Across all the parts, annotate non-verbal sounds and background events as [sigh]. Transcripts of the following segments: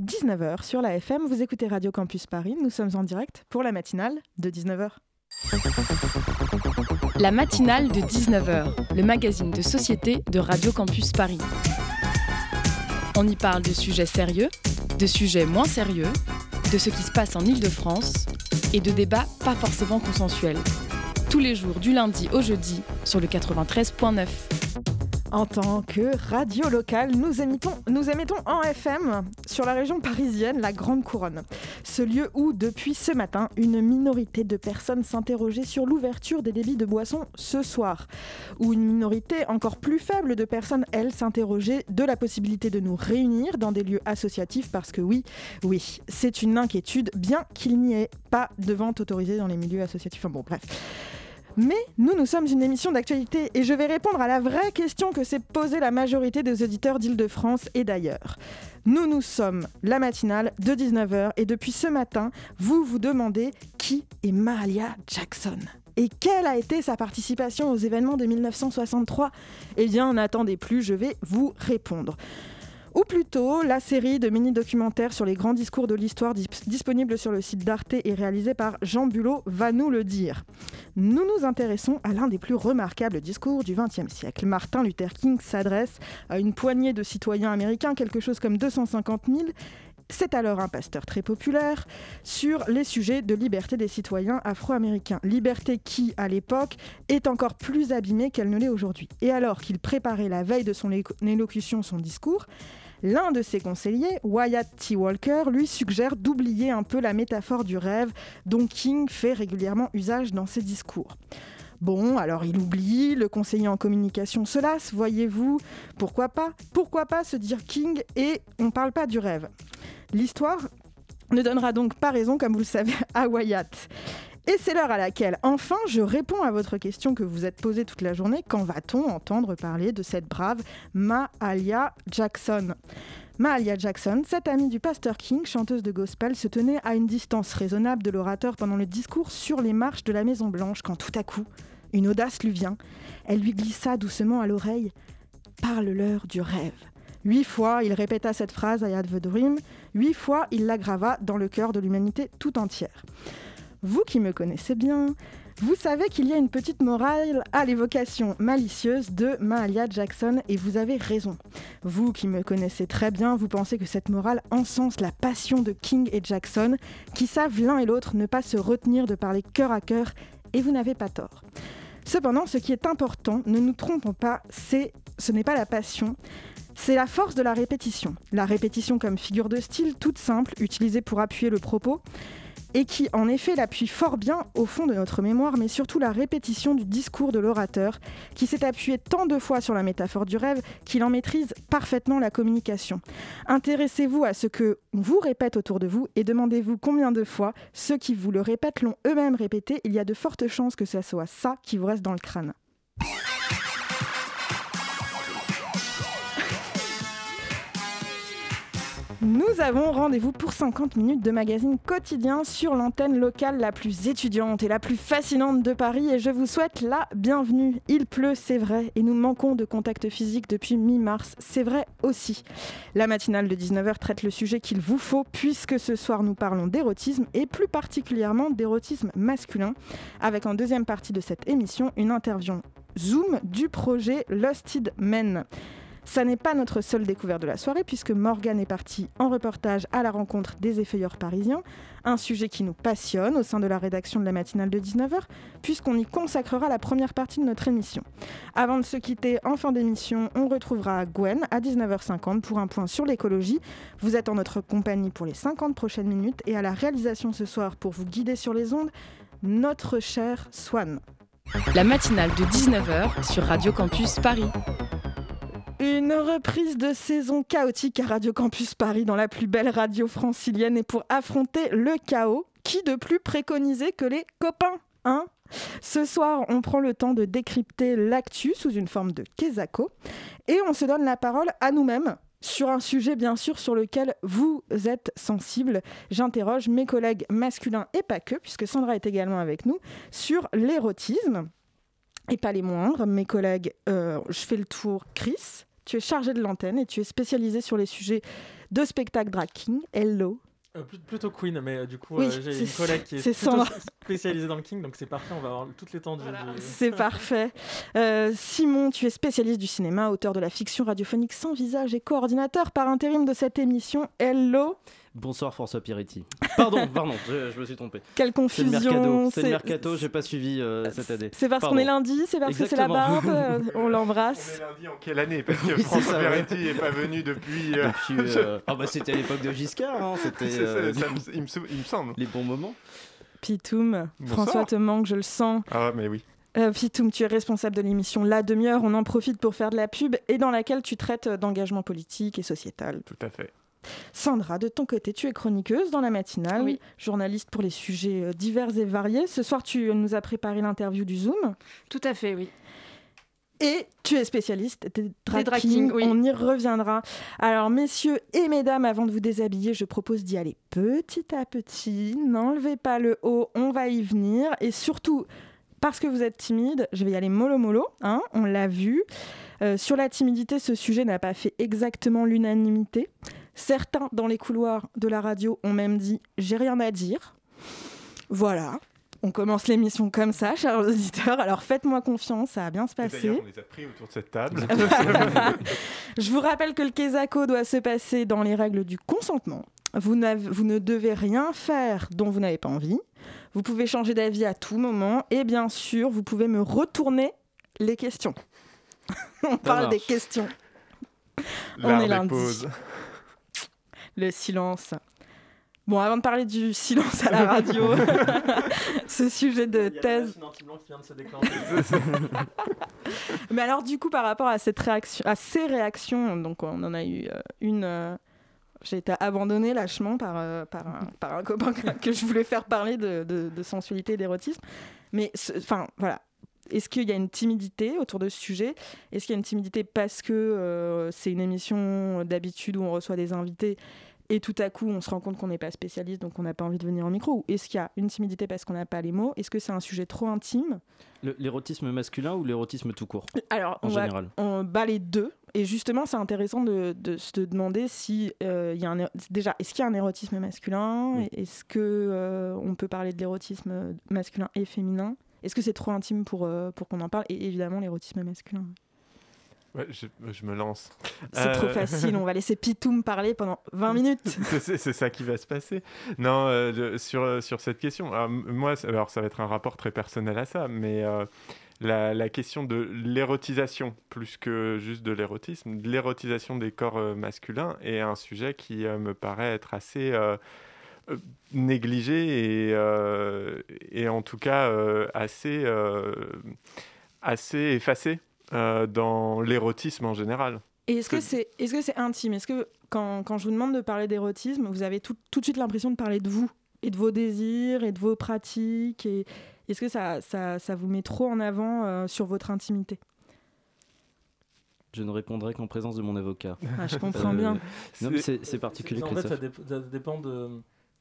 19h sur la FM. Vous écoutez Radio Campus Paris. Nous sommes en direct pour la matinale de 19h. La matinale de 19h, le magazine de société de Radio Campus Paris. On y parle de sujets sérieux, de sujets moins sérieux, de ce qui se passe en Ile-de-France et de débats pas forcément consensuels. Tous les jours du lundi au jeudi sur le 93.9. En tant que radio locale, nous émettons, en FM sur la région parisienne, la Grande Couronne. Ce lieu où, depuis ce matin, une minorité de personnes s'interrogeait sur l'ouverture des débits de boissons ce soir. Où une minorité encore plus faible de personnes, elles, s'interrogeaient de la possibilité de nous réunir dans des lieux associatifs parce que oui, oui, c'est une inquiétude, bien qu'il n'y ait pas de vente autorisée dans les milieux associatifs. Enfin bon, bref. Mais nous, nous sommes une émission d'actualité et je vais répondre à la vraie question que s'est posée la majorité des auditeurs d'Île-de-France et d'ailleurs. Nous, nous sommes la matinale de 19h et depuis ce matin, vous vous demandez qui est Mahalia Jackson. Et quelle a été sa participation aux événements de 1963 Eh bien, n'attendez plus, je vais vous répondre ou plutôt la série de mini-documentaires sur les grands discours de l'histoire disponible sur le site d'Arte et réalisé par Jean Bulot va nous le dire. Nous nous intéressons à l'un des plus remarquables discours du XXe siècle. Martin Luther King s'adresse à une poignée de citoyens américains, quelque chose comme 250 000, c'est alors un pasteur très populaire sur les sujets de liberté des citoyens afro-américains. Liberté qui, à l'époque, est encore plus abîmée qu'elle ne l'est aujourd'hui. Et alors qu'il préparait la veille de son élocution son discours, L'un de ses conseillers, Wyatt T. Walker, lui suggère d'oublier un peu la métaphore du rêve dont King fait régulièrement usage dans ses discours. Bon, alors il oublie, le conseiller en communication se lasse, voyez-vous, pourquoi pas Pourquoi pas se dire King et on parle pas du rêve L'histoire ne donnera donc pas raison, comme vous le savez, [laughs] à Wyatt. Et c'est l'heure à laquelle, enfin, je réponds à votre question que vous êtes posée toute la journée. Quand va-t-on entendre parler de cette brave Mahalia Jackson? Mahalia Jackson, cette amie du pasteur King, chanteuse de gospel, se tenait à une distance raisonnable de l'orateur pendant le discours sur les marches de la Maison Blanche quand tout à coup, une audace lui vient. Elle lui glissa doucement à l'oreille Parle-leur du rêve. Huit fois, il répéta cette phrase I had the dream. Huit fois, il l'aggrava dans le cœur de l'humanité tout entière. Vous qui me connaissez bien, vous savez qu'il y a une petite morale à l'évocation malicieuse de Mahalia Jackson et vous avez raison. Vous qui me connaissez très bien, vous pensez que cette morale encense la passion de King et Jackson, qui savent l'un et l'autre ne pas se retenir de parler cœur à cœur, et vous n'avez pas tort. Cependant, ce qui est important, ne nous trompons pas, c'est ce n'est pas la passion, c'est la force de la répétition. La répétition comme figure de style toute simple, utilisée pour appuyer le propos, et qui en effet l'appuie fort bien au fond de notre mémoire, mais surtout la répétition du discours de l'orateur, qui s'est appuyé tant de fois sur la métaphore du rêve qu'il en maîtrise parfaitement la communication. Intéressez-vous à ce que vous répète autour de vous et demandez-vous combien de fois ceux qui vous le répètent l'ont eux-mêmes répété. Il y a de fortes chances que ce soit ça qui vous reste dans le crâne. Nous avons rendez-vous pour 50 minutes de magazine quotidien sur l'antenne locale la plus étudiante et la plus fascinante de Paris et je vous souhaite la bienvenue. Il pleut, c'est vrai, et nous manquons de contact physique depuis mi-mars, c'est vrai aussi. La matinale de 19h traite le sujet qu'il vous faut puisque ce soir nous parlons d'érotisme et plus particulièrement d'érotisme masculin avec en deuxième partie de cette émission une interview Zoom du projet Lusted Men. Ça n'est pas notre seule découverte de la soirée, puisque Morgane est partie en reportage à la rencontre des effeuilleurs parisiens, un sujet qui nous passionne au sein de la rédaction de la matinale de 19h, puisqu'on y consacrera la première partie de notre émission. Avant de se quitter en fin d'émission, on retrouvera Gwen à 19h50 pour un point sur l'écologie. Vous êtes en notre compagnie pour les 50 prochaines minutes et à la réalisation ce soir pour vous guider sur les ondes, notre cher Swan. La matinale de 19h sur Radio Campus Paris. Une reprise de saison chaotique à Radio Campus Paris dans la plus belle radio francilienne et pour affronter le chaos, qui de plus préconisé que les copains, hein ce soir, on prend le temps de décrypter l'actu sous une forme de quesaco et on se donne la parole à nous-mêmes sur un sujet bien sûr sur lequel vous êtes sensible. J'interroge mes collègues masculins et pas que, puisque Sandra est également avec nous, sur l'érotisme. Et pas les moindres, mes collègues, euh, je fais le tour, Chris, tu es chargée de l'antenne et tu es spécialisée sur les sujets de spectacle drag king. Hello. Euh, plutôt Queen, mais euh, du coup, Oui, euh, j'ai une collègue qui est, plutôt spécialisée dans le King, donc c'est parfait, on va avoir toute l'étendue. du- C'est parfait. Euh, Simon, tu es spécialiste du cinéma, auteur de la fiction radiophonique sans visage et coordinateur par intérim de cette émission. Hello. Bonsoir François Piretti. Pardon, [laughs] pardon, je, je me suis trompé. Quelle C'est le confusion. mercato, c'est le mercato, j'ai pas suivi euh, cette année. C'est parce qu'on est lundi, c'est parce que c'est la barbe. euh, on On l'embrasse. est lundi en quelle année? Parce [laughs] que Oui, François. Peretti n'est pas venu depuis. euh, Depuis, euh, [laughs] Ah bah c'était à l'époque de Giscard, hein, c'était euh, il, me, sou- il me semble. les bons moments. Pitoum, Bonsoir. François te manque, je le sens. Ah, mais oui. Euh, Pitoum, tu es responsable de l'émission La Demi-heure. On en profite pour faire de la pub et dans laquelle tu traites d'engagement politique et sociétal. Tout à fait. Sandra, de ton côté, tu es chroniqueuse dans la matinale, Oui. journaliste pour les sujets euh, divers et variés. Ce soir, tu nous as préparé l'interview du Zoom Tout à fait, oui. et tu es spécialiste des drag, drag kings. kings, oui. On y reviendra. Alors, messieurs et mesdames, avant de vous déshabiller, je propose d'y aller petit à petit. N'enlevez pas le haut, on va y venir. Et surtout, parce que vous êtes timide, je vais y aller mollo mollo, hein, on l'a vu. Euh, sur la timidité, ce sujet n'a pas fait exactement l'unanimité. Certains dans les couloirs de la radio ont même dit j'ai rien à dire. Voilà, on commence l'émission comme ça, chers auditeurs. Alors faites-moi confiance, ça va bien se passer. On les a pris autour de cette table. [laughs] Je vous rappelle que le Kesako doit se passer dans les règles du consentement. Vous, vous ne devez rien faire dont vous n'avez pas envie. Vous pouvez changer d'avis à tout moment. Et bien sûr, vous pouvez me retourner les questions. [laughs] On parle des questions. On L'art est des lundi. pauses. Le silence. Bon, avant de parler du silence à la radio, [laughs] ce sujet de Il y a la thèse. qui vient de se déclencher. [laughs] Mais alors, du coup, par rapport à, cette réaction, à ces réactions, donc on en a eu euh, une. euh, j'ai été abandonnée lâchement par, euh, par, un, par un copain [laughs] que, je voulais faire parler de, de- de sensualité et d'érotisme. Mais, enfin, voilà. Est-ce qu'il y a une timidité autour de ce sujet? Est-ce qu'il y a une timidité parce que euh, c'est une émission d'habitude où on reçoit des invités et tout à coup on se rend compte qu'on n'est pas spécialiste donc on n'a pas envie de venir au micro? Ou est-ce qu'il y a une timidité parce qu'on n'a pas les mots? Est-ce que c'est un sujet trop intime? L'érotisme masculin ou l'érotisme tout court, Alors, en on va général? on bat les deux. Et justement, c'est intéressant de, de se demander si euh, il y a un déjà est-ce qu'il y a un érotisme masculin? Oui. Est-ce que euh, on peut parler de l'érotisme masculin et féminin? Est-ce que c'est trop intime pour euh, pour qu'on en parle Et évidemment, l'érotisme masculin. Ouais, je, je me lance. C'est trop Euh, facile. On va laisser Pitoum parler pendant 20 [laughs] minutes. c'est ça qui va se passer. Non, euh, sur, sur cette question, alors, moi, alors ça va être un rapport très personnel à ça, mais euh, la, la question de l'érotisation, plus que juste de l'érotisme, de l'érotisation des corps masculins est un sujet qui me paraît être assez négligé et, euh, et en tout cas euh, assez, euh, assez effacé euh, dans l'érotisme en général. Et est-ce que c'est est-ce que c'est intime? Est-ce que quand, quand je vous demande de parler d'érotisme, vous avez tout, tout de suite l'impression de parler de vous et de vos désirs et de vos pratiques et est-ce que ça, ça, ça vous met trop en avant euh, sur votre intimité? Je ne répondrai qu'en présence de mon avocat. Ah, Je comprends Euh, bien. C'est particulier, En fait, ça, ça dépend de.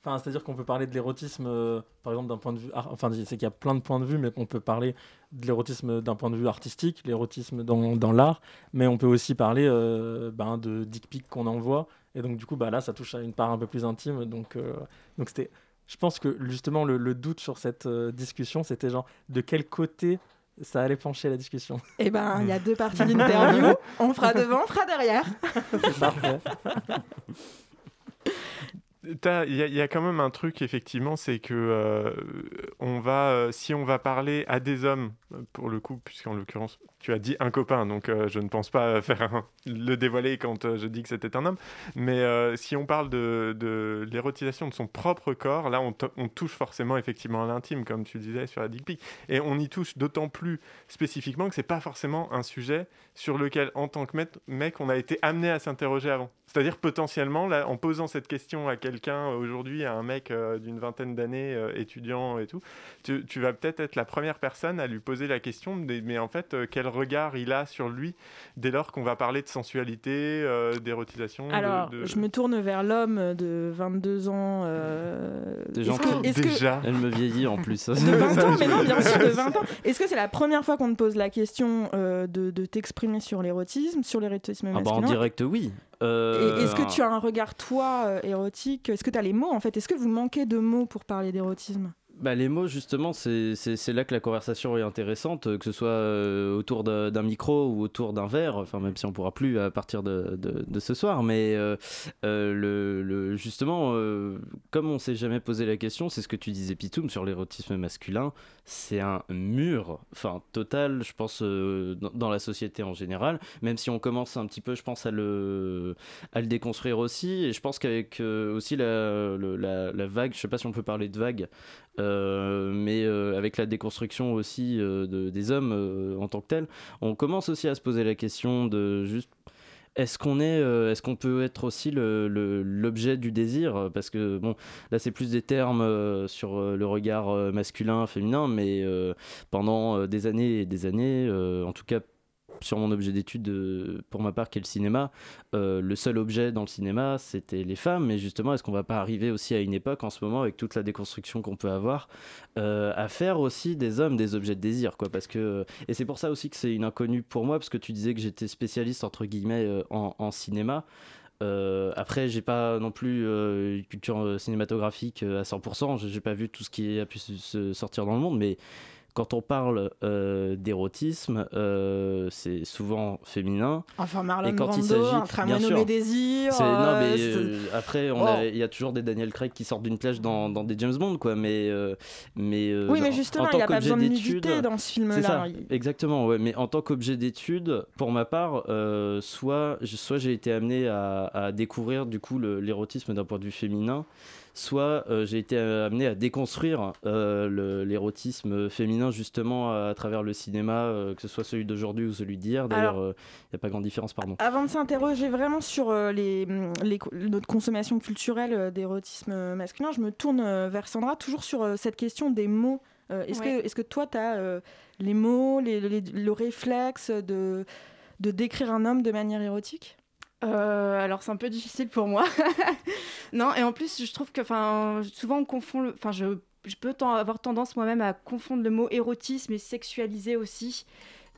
Enfin, c'est-à-dire qu'on peut parler de l'érotisme, euh, par exemple, d'un point de vue. ar- Enfin, c'est qu'il y a plein de points de vue, mais qu'on peut parler de l'érotisme d'un point de vue artistique, l'érotisme dans, dans l'art, mais on peut aussi parler euh, ben, de dick pic qu'on envoie. Et donc, du coup, bah, là, ça touche à une part un peu plus intime. Donc, euh, donc c'était. Je pense que justement, le, le doute sur cette euh, discussion, c'était genre de quel côté ça allait pencher la discussion? Eh ben, il y a deux parties [laughs] d'interview. On fera devant, on fera derrière. C'est parfait. [laughs] Il y, a- quand même un truc, effectivement, c'est que euh, on va, euh, si on va parler à des hommes, pour le coup, puisqu'en l'occurrence, tu as dit un copain, donc euh, je ne pense pas [laughs] faire le dévoiler quand je dis que c'était un homme, mais si on parle de, de l'érotisation de son propre corps, là, on, to- on touche forcément effectivement à l'intime, comme tu disais sur la dick pic, et on y touche d'autant plus spécifiquement que c'est pas forcément un sujet sur lequel, en tant que mec, on a été amené à s'interroger avant. C'est-à-dire potentiellement, là, en posant cette question à quelqu'un quelqu'un aujourd'hui, à un mec d'une vingtaine d'années, étudiant et tout, tu, tu vas peut-être être la première personne à lui poser la question, mais en fait, quel regard il a sur lui dès lors qu'on va parler de sensualité, d'érotisation Alors, de, je me tourne vers l'homme de 22 ans. Déjà, elle me vieillit en plus. [laughs] de 20 ans, mais non, bien sûr, de [laughs] 20 ans. Est-ce que c'est la première fois qu'on te pose la question de, de t'exprimer sur l'érotisme, sur l'érotisme ah bah, En direct, oui. Euh, est-ce que tu as un regard, toi, euh, érotique? Est-ce que tu as les mots, en fait? Est-ce que vous manquez de mots pour parler d'érotisme? Bah, les mots, justement, c'est là que la conversation est intéressante, euh, que ce soit euh, autour d'un micro ou autour d'un verre, enfin, même si on pourra plus à partir de, de, ce soir. Mais euh, le, le, justement, comme on s'est jamais posé la question, c'est ce que tu disais, Pitoum, sur l'érotisme masculin, c'est un mur, enfin, total, je pense, dans, la société en général, même si on commence un petit peu, je pense, à le, à le déconstruire aussi. Et je pense qu'avec aussi la, la, la, vague, je sais pas si on peut parler de vague, mais euh, avec la déconstruction aussi euh, de, des hommes en tant que tels, on commence aussi à se poser la question de juste est-ce qu'on est, qu'on peut être aussi l'objet du désir? Parce que bon, là c'est plus des termes sur le regard masculin, féminin, mais pendant des années et des années, en tout cas sur mon objet d'étude euh, pour ma part qui est le cinéma, euh, le seul objet dans le cinéma c'était les femmes, mais justement est-ce qu'on va pas arriver aussi à une époque en ce moment avec toute la déconstruction qu'on peut avoir euh, à faire aussi des hommes des objets de désir quoi? Parce que et c'est pour ça aussi que c'est une inconnue pour moi parce que tu disais que j'étais spécialiste entre guillemets en, cinéma. après, j'ai pas non plus une culture cinématographique à 100%. J'ai pas vu tout ce qui a pu se sortir dans le monde, mais quand on parle euh, d'érotisme, euh, c'est souvent féminin. Enfin, Marlon et quand Brando, il s'agit, un tramway nommé Désir. non, mais euh, après, oh. il y a toujours des Daniel Craig qui sortent d'une plage dans, dans, des James Bond, quoi. Mais, mais oui, mais justement, il n'y a pas besoin de nudité dans ce film-là. Exactement, ouais. Mais en tant qu'objet d'étude, pour ma part, soit, soit j'ai été amené à, à découvrir du coup l'érotisme d'un point de vue féminin soit euh, j'ai été euh, amené à déconstruire euh, l'érotisme féminin justement à, travers le cinéma, que ce soit celui d'aujourd'hui ou celui d'hier. D'ailleurs, il n'y a pas grande différence, pardon. Avant de s'interroger vraiment sur les, notre consommation culturelle d'érotisme masculin, je me tourne vers Sandra, toujours sur cette question des mots. Est-ce que, est que toi, tu as les mots, le réflexe de, de décrire un homme de manière érotique? Euh, alors c'est un peu difficile pour moi. [laughs] non, et en plus je trouve que souvent on confond, enfin je, je, peux avoir tendance moi-même à confondre le mot érotisme et sexualisé aussi.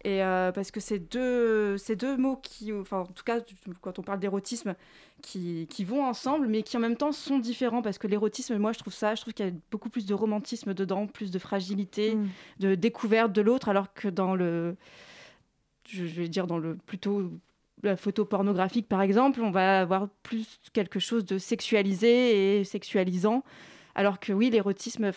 Et euh, parce que c'est deux, ces deux mots qui, enfin en tout cas quand on parle d'érotisme, qui, qui, vont ensemble, mais qui en même temps sont différents parce que l'érotisme, moi je trouve ça, je trouve qu'il y a beaucoup plus de romantisme dedans, plus de fragilité, mm. de découverte de l'autre, alors que dans le, je vais dire dans le plutôt la photo pornographique, par exemple, on va avoir plus quelque chose de sexualisé et sexualisant. Alors que oui, l'érotisme,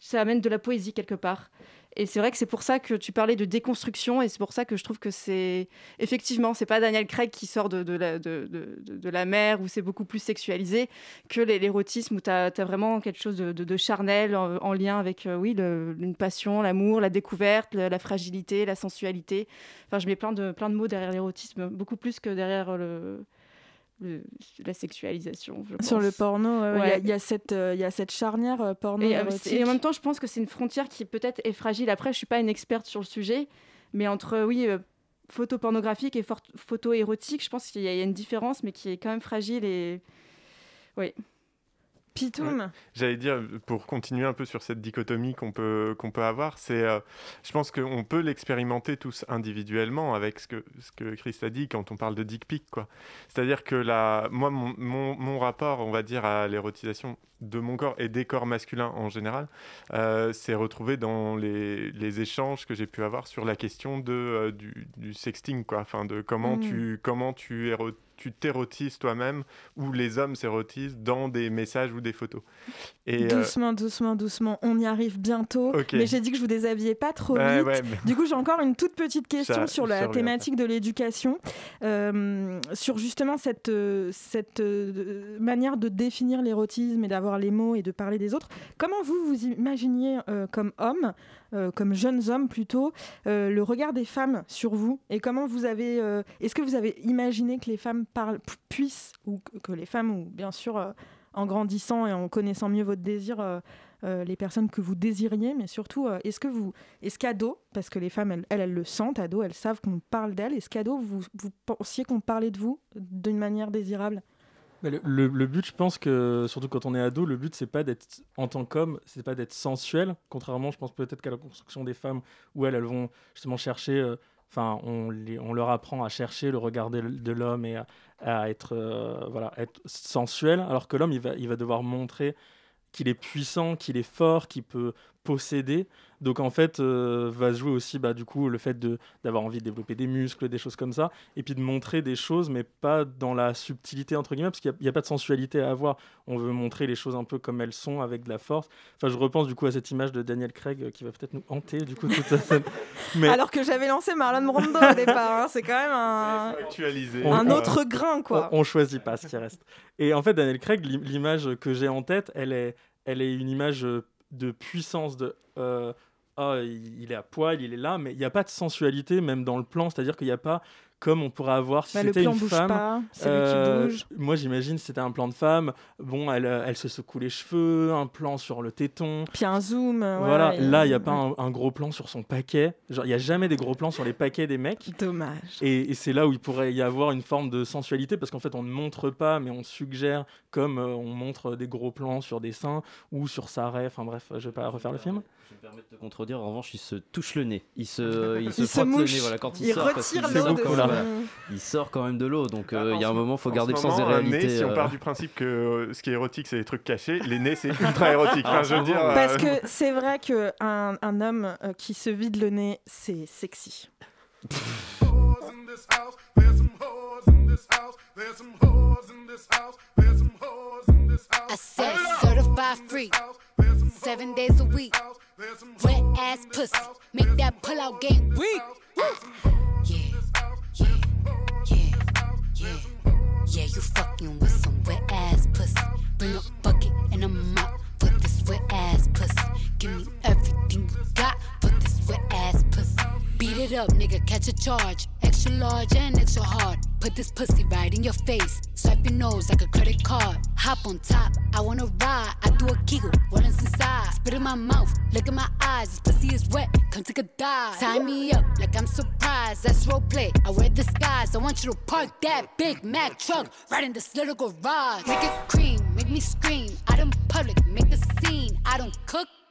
ça amène de la poésie quelque part. Et c'est vrai que c'est pour ça que tu parlais de déconstruction, et c'est pour ça que je trouve que c'est. Effectivement, c'est pas Daniel Craig qui sort de, la, mer, où c'est beaucoup plus sexualisé, que l'érotisme, où tu as, vraiment quelque chose de, charnel en, lien avec, euh, oui, une passion, l'amour, la découverte, la, fragilité, la sensualité. Enfin, je mets plein de mots derrière l'érotisme, beaucoup plus que derrière le la sexualisation. Sur le porno, il y, a cette, euh, y a cette charnière euh, porno. Et, euh, et, en même temps, je pense que c'est une frontière qui peut-être est fragile. Après, je suis pas une experte sur le sujet, mais entre oui, photo pornographique et photo érotique, je pense qu'il y, a une différence, mais qui est quand même fragile et oui. J'allais dire, pour continuer un peu sur cette dichotomie qu'on peut, qu'on peut avoir, c'est, euh, je pense qu'on peut l'expérimenter tous individuellement avec ce que, ce que Chris a dit quand on parle de dick pic. Quoi. C'est-à-dire que la, moi, mon, mon, rapport, on va dire, à l'érotisation de mon corps et des corps masculins en général, euh, c'est retrouvé dans les, les échanges que j'ai pu avoir sur la question de, euh, du, du, sexting, quoi. Enfin, de comment mm. tu, comment tu érotises tu t'érotises toi-même ou les hommes s'érotisent dans des messages ou des photos. Et euh, doucement, doucement, doucement, on y arrive bientôt. Mais j'ai dit que je vous déshabillais pas trop vite. Du coup, j'ai encore une toute petite question sur la thématique de l'éducation, euh, sur justement cette, euh, cette manière de définir l'érotisme et d'avoir les mots et de parler des autres. Comment vous vous imaginiez comme homme comme jeunes hommes plutôt, le regard des femmes sur vous et comment vous avez. Est-ce que vous avez imaginé que les femmes parlent, puissent, ou que les femmes, ou bien sûr en grandissant et en connaissant mieux votre désir, euh, les personnes que vous désiriez, mais surtout, euh, est-ce que vous, est-ce qu'ado, parce que les femmes, elles, elles, le sentent, ado, elles savent qu'on parle d'elles, est-ce qu'ado, vous pensiez qu'on parlait de vous d'une manière désirable? Le, but, je pense que, surtout quand on est ado, le but, c'est pas d'être, en tant qu'homme, c'est pas d'être sensuel, contrairement, je pense peut-être qu'à la construction des femmes, où elles, elles vont justement chercher, euh, enfin, on, leur apprend à chercher le regard de, l'homme et à, être, voilà, être sensuel, alors que l'homme, il va, il va devoir montrer qu'il est puissant, qu'il est fort, qu'il peut posséder. Donc en fait, euh, va se jouer aussi bah, du coup le fait d'avoir envie de développer des muscles, des choses comme ça, et puis de montrer des choses, mais pas dans la subtilité entre guillemets, parce qu'il n'y a, pas de sensualité à avoir. On veut montrer les choses un peu comme elles sont, avec de la force. Enfin, je repense du coup à cette image de Daniel Craig euh, qui va peut-être nous hanter du coup toute la scène. [laughs] Mais... Alors que j'avais lancé Marlon Brando au départ, hein. c'est quand même un, un autre grain quoi. On, on choisit pas ce qui reste. Et en fait, Daniel Craig, l'image que j'ai en tête, elle est, elle est une image euh, de puissance, de euh, oh, il est à poil, il est là, mais il n'y a pas de sensualité même dans le plan, c'est-à-dire qu'il n'y a pas comme on pourrait avoir si bah, c'était une femme. Euh, moi, j'imagine c'était un plan de femme. Bon, elle, elle se secoue les cheveux, un plan sur le téton. Puis un zoom. Voilà, là, il n'y a pas un, gros plan sur son paquet. Genre, il n'y a jamais des gros plans sur les paquets des mecs. Dommage. Et, c'est là où il pourrait y avoir une forme de sensualité, parce qu'en fait, on ne montre pas, mais on suggère, comme euh, on montre des gros plans sur des seins ou sur sa raie. Enfin bref, je ne vais pas refaire le film. Je me permets de te contredire, en revanche, il se touche le nez. Il se, [laughs] il se, frotte le nez voilà, quand il, il sort. Retire l'eau de il sort quand même de l'eau, donc euh, il y a un moment, il faut garder le sens des réalités. si on part euh. du principe que euh, ce qui est érotique, c'est les trucs cachés, les nez, c'est [laughs] ultra érotique. Enfin, je veux dire, Parce que c'est vrai qu'un un homme qui se vide le nez, c'est sexy. I said certified free, seven days a week. Wet ass pussy, make that pull out game weak. Yeah, you fucking with some wet ass pussy. Bring a bucket and a mop for this wet ass pussy. Give me everything you got for this wet ass pussy. Beat it up, nigga, catch a charge. Extra large and extra hard. Put this pussy right in your face. Swipe your nose like a credit card. Hop on top, I wanna ride. I do a giggle, is inside? Spit in my mouth, look in my eyes. This pussy is wet, come take a dive. Tie me up like I'm surprised. That's role play. I wear disguise. I want you to park that Big Mac truck right in this little garage. Make it cream, make me scream. I don't public, make the scene. I don't cook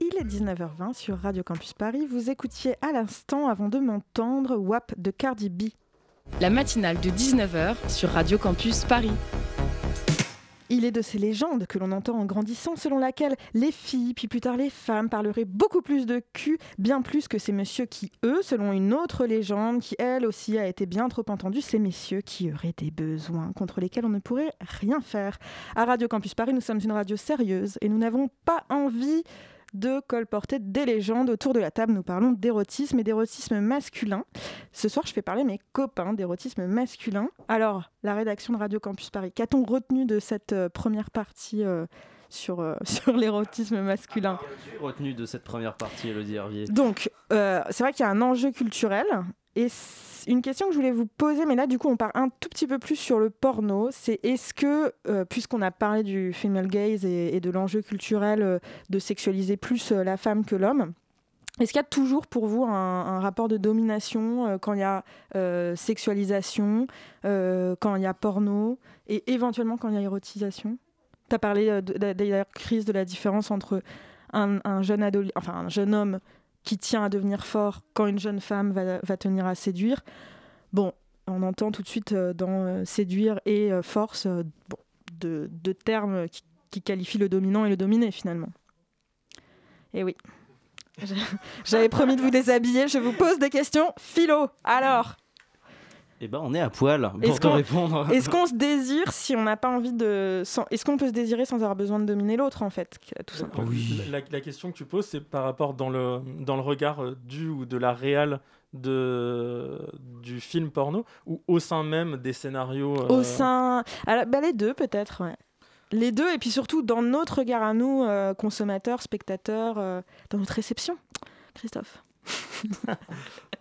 Il est 19h20 sur Radio Campus Paris. Vous écoutiez à l'instant, avant de m'entendre, WAP de Cardi B. La matinale de 19h sur Radio Campus Paris. Il est de ces légendes que l'on entend en grandissant, selon laquelle les filles, puis plus tard les femmes, parleraient beaucoup plus de cul, bien plus que ces messieurs qui, eux, selon une autre légende, qui elle aussi a été bien trop entendue, ces messieurs qui auraient des besoins contre lesquels on ne pourrait rien faire. À Radio Campus Paris, nous sommes une radio sérieuse et nous n'avons pas envie de colporter des légendes. Autour de la table, nous parlons d'érotisme et d'érotisme masculin. Ce soir, je fais parler mes copains d'érotisme masculin. Alors, la rédaction de Radio Campus Paris, qu'a-t-on retenu de cette euh, première partie euh, sur, euh, [laughs] sur l'érotisme masculin? Retenu de cette première partie, Elodie Hervier. Donc, euh, c'est vrai qu'il y a un enjeu culturel. Et une question que je voulais vous poser, mais là, du coup, on part un tout petit peu plus sur le porno. C'est est-ce que, euh, puisqu'on a parlé du female gaze et, de l'enjeu culturel euh, de sexualiser plus euh, la femme que l'homme, est-ce qu'il y a toujours pour vous un, rapport de domination quand il y a sexualisation, quand il y a porno et éventuellement quand il y a érotisation? Tu as parlé d'ailleurs, Chris, de la différence entre un, un jeune enfin, un jeune homme qui tient à devenir fort quand une jeune femme va, va tenir à séduire. Bon, on entend tout de suite euh, dans euh, séduire et euh, force bon, deux de termes qui, qui qualifient le dominant et le dominé finalement. Et oui. J'ai- [laughs] J'avais promis de vous déshabiller, je vous pose des questions. Philo, alors, Eh ben, on est à poil pour Est-ce te répondre. [laughs] est-ce qu'on se désire si on n'a pas envie de... sans- Est-ce qu'on peut se désirer sans avoir besoin de dominer l'autre en fait tout simplement? Oui. La, la question que tu poses, c'est par rapport dans le, dans le regard euh, du ou de la réal de, du film porno ou au sein même des scénarios euh, Au sein. Alors, bah, les deux, peut-être, ouais. Les deux, et puis surtout dans notre regard à nous, euh, consommateurs, spectateurs, euh, dans notre réception. Christophe. [laughs]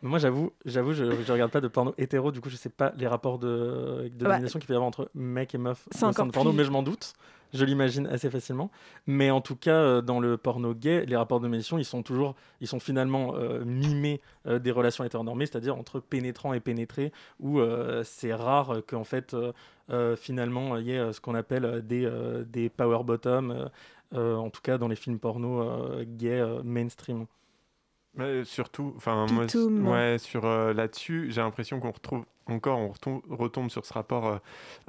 Moi, j'avoue, j'avoue, je, je regarde pas de porno hétéro, du coup, je sais pas les rapports de, de domination qu'il peut y avoir entre mec et meuf encore de porno, mais je m'en doute. Je l'imagine assez facilement. Mais en tout cas, euh, dans le porno gay, les rapports de domination, ils sont toujours, ils sont finalement euh, mimés euh, des relations hétéronormées, c'est-à-dire entre pénétrant et pénétré, où euh, c'est rare qu'en fait, finalement, il y ait ce qu'on appelle des, des power bottom, en tout cas dans les films porno gays mainstream. Mais surtout, enfin moi, ouais, sur euh, là-dessus, j'ai l'impression qu'on retrouve encore, on retombe, retombe sur ce rapport euh,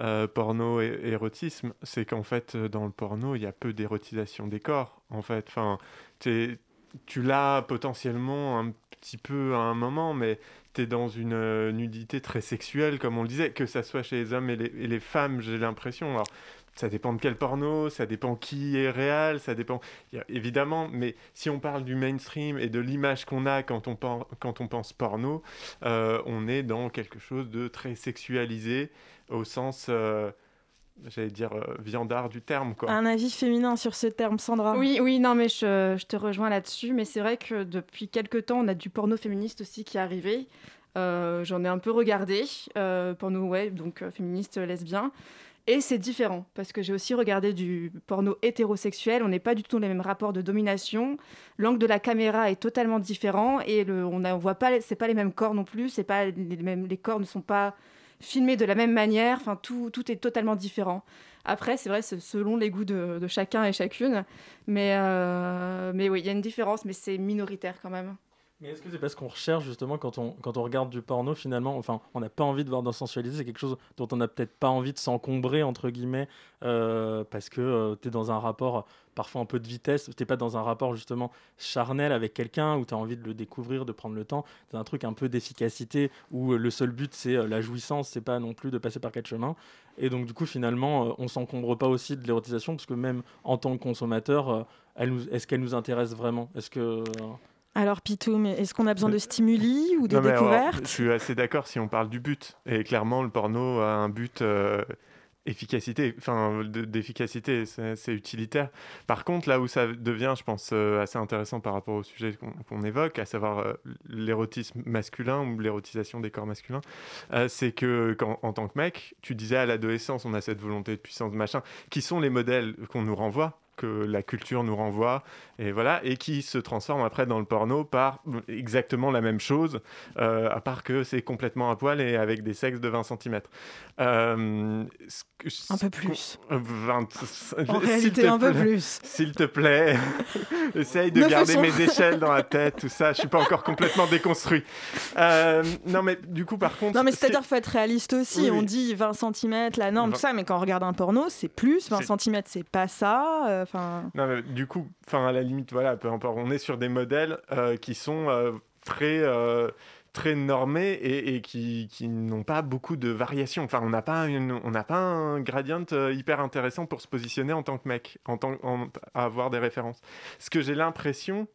euh, porno et érotisme, c'est qu'en fait dans le porno il y a peu d'érotisation des corps, en fait. Enfin, tu l'as potentiellement un petit peu à un moment, mais tu es dans une euh, nudité très sexuelle, comme on le disait, que ça soit chez les hommes et les, et les femmes, j'ai l'impression. Alors, ça dépend de quel porno, ça dépend qui est réel, ça dépend. évidemment, mais si on parle du mainstream et de l'image qu'on a quand on, pen- quand on pense porno, euh, on est dans quelque chose de très sexualisé au sens, euh, j'allais dire, euh, viandard du terme. Quoi. Un avis féminin sur ce terme, Sandra? Oui, oui, non, mais je, je te rejoins là-dessus. Mais c'est vrai que depuis quelques temps, on a du porno féministe aussi qui est arrivé. Euh, J'en ai un peu regardé, euh, porno ouais, donc euh, féministe euh, lesbien. Et c'est différent, parce que j'ai aussi regardé du porno hétérosexuel. On n'est pas du tout dans les mêmes rapports de domination. L'angle de la caméra est totalement différent et le, on ne voit pas, c'est pas les mêmes corps non plus. C'est pas les mêmes, les corps ne sont pas filmés de la même manière. Enfin, tout, est totalement différent. Après, c'est vrai, selon les goûts de, de chacun et chacune. Mais, euh, mais oui, il y a une différence, mais c'est minoritaire quand même. Mais est-ce que c'est parce qu'on recherche justement quand on, quand on regarde du porno finalement, enfin on n'a pas envie de voir dans sensualiser, c'est quelque chose dont on n'a peut-être pas envie de s'encombrer entre guillemets euh, parce que tu es dans un rapport euh, parfois un peu de vitesse, t'es pas dans un rapport justement charnel avec quelqu'un où tu as envie de le découvrir, de prendre le temps, c'est un truc un peu d'efficacité où euh, le seul but c'est euh, la jouissance, c'est pas non plus de passer par quatre chemins. Et donc du coup finalement euh, on s'encombre pas aussi de l'érotisation parce que même en tant que consommateur, euh, est-ce qu'elle nous intéresse vraiment? Est-ce que euh, Alors, Pitoum, est-ce qu'on a besoin de stimuli ou de Non, mais alors, découvertes je suis assez d'accord si on parle du but. Et clairement, le porno a un but euh, efficacité, enfin de- d'efficacité, c'est utilitaire. Par contre, là où ça devient, je pense, euh, assez intéressant par rapport au sujet qu'on évoque, à savoir euh, l'érotisme masculin ou l'érotisation des corps masculins, euh, c'est que quand, en tant que mec, tu disais à l'adolescence, on a cette volonté de puissance, machin, qui sont les modèles qu'on nous renvoie que la culture nous renvoie, et voilà, et qui se transforme après dans le porno par exactement la même chose, euh, à part que c'est complètement à poil et avec des sexes de 20 cm. Euh, un peu plus. 20... En réalité, un peu plus. S'il te plaît, [laughs] essaye de garder mes échelles dans la tête, tout ça. Je suis pas encore complètement déconstruit. Euh, non, mais du coup, par contre. Non, mais c'est-à-dire qu'il faut être réaliste aussi. on dit 20 cm, la norme, tout ça, mais quand on regarde un porno, c'est plus. 20 cm, c'est pas ça. Du coup, enfin, à la limite, voilà, peu importe. On est sur des modèles euh, qui sont euh, très euh, très normés et, qui, qui n'ont pas beaucoup de variations. Enfin, on n'a pas, on n'a pas un gradient hyper intéressant pour se positionner en tant que mec, en tant, à avoir des références. Ce que j'ai l'impression,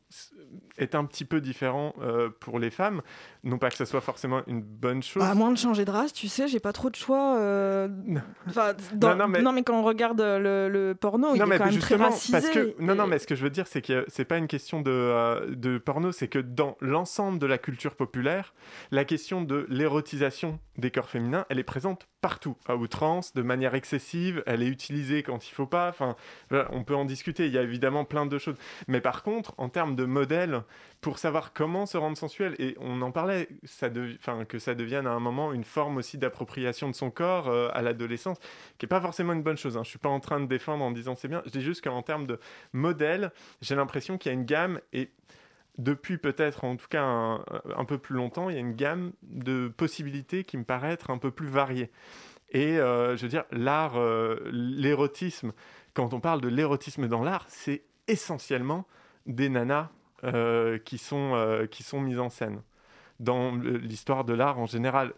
est un petit peu différent euh, pour les femmes. Non pas que ce soit forcément une bonne chose. À moins de changer de race, tu sais, j'ai pas trop de choix. Euh, non, mais... quand on regarde le, porno, il est quand même très racisé. Parce que... Non, non, mais ce que je veux dire, c'est que c'est pas une question de, euh, de porno, c'est que dans l'ensemble de la culture populaire, la question de l'érotisation des corps féminins, elle est présente partout, à outrance, de manière excessive, elle est utilisée quand il faut pas. Enfin, on peut en discuter, il y a évidemment plein de choses. Mais par contre, en termes de modèle, pour savoir comment se rendre sensuel, et on en parlait, ça que ça devienne à un moment une forme aussi d'appropriation de son corps euh, à l'adolescence, qui n'est pas forcément une bonne chose. Hein. Je suis pas en train de défendre en disant c'est bien, je dis juste qu'en termes de modèle, j'ai l'impression qu'il y a une gamme, et depuis peut-être en tout cas un, peu plus longtemps, il y a une gamme de possibilités qui me paraît être un peu plus variée. Et euh, je veux dire, l'art, euh, l'érotisme, quand on parle de l'érotisme dans l'art, c'est essentiellement des nanas euh, qui, sont, qui sont mises en scène. Dans l'histoire de l'art en général,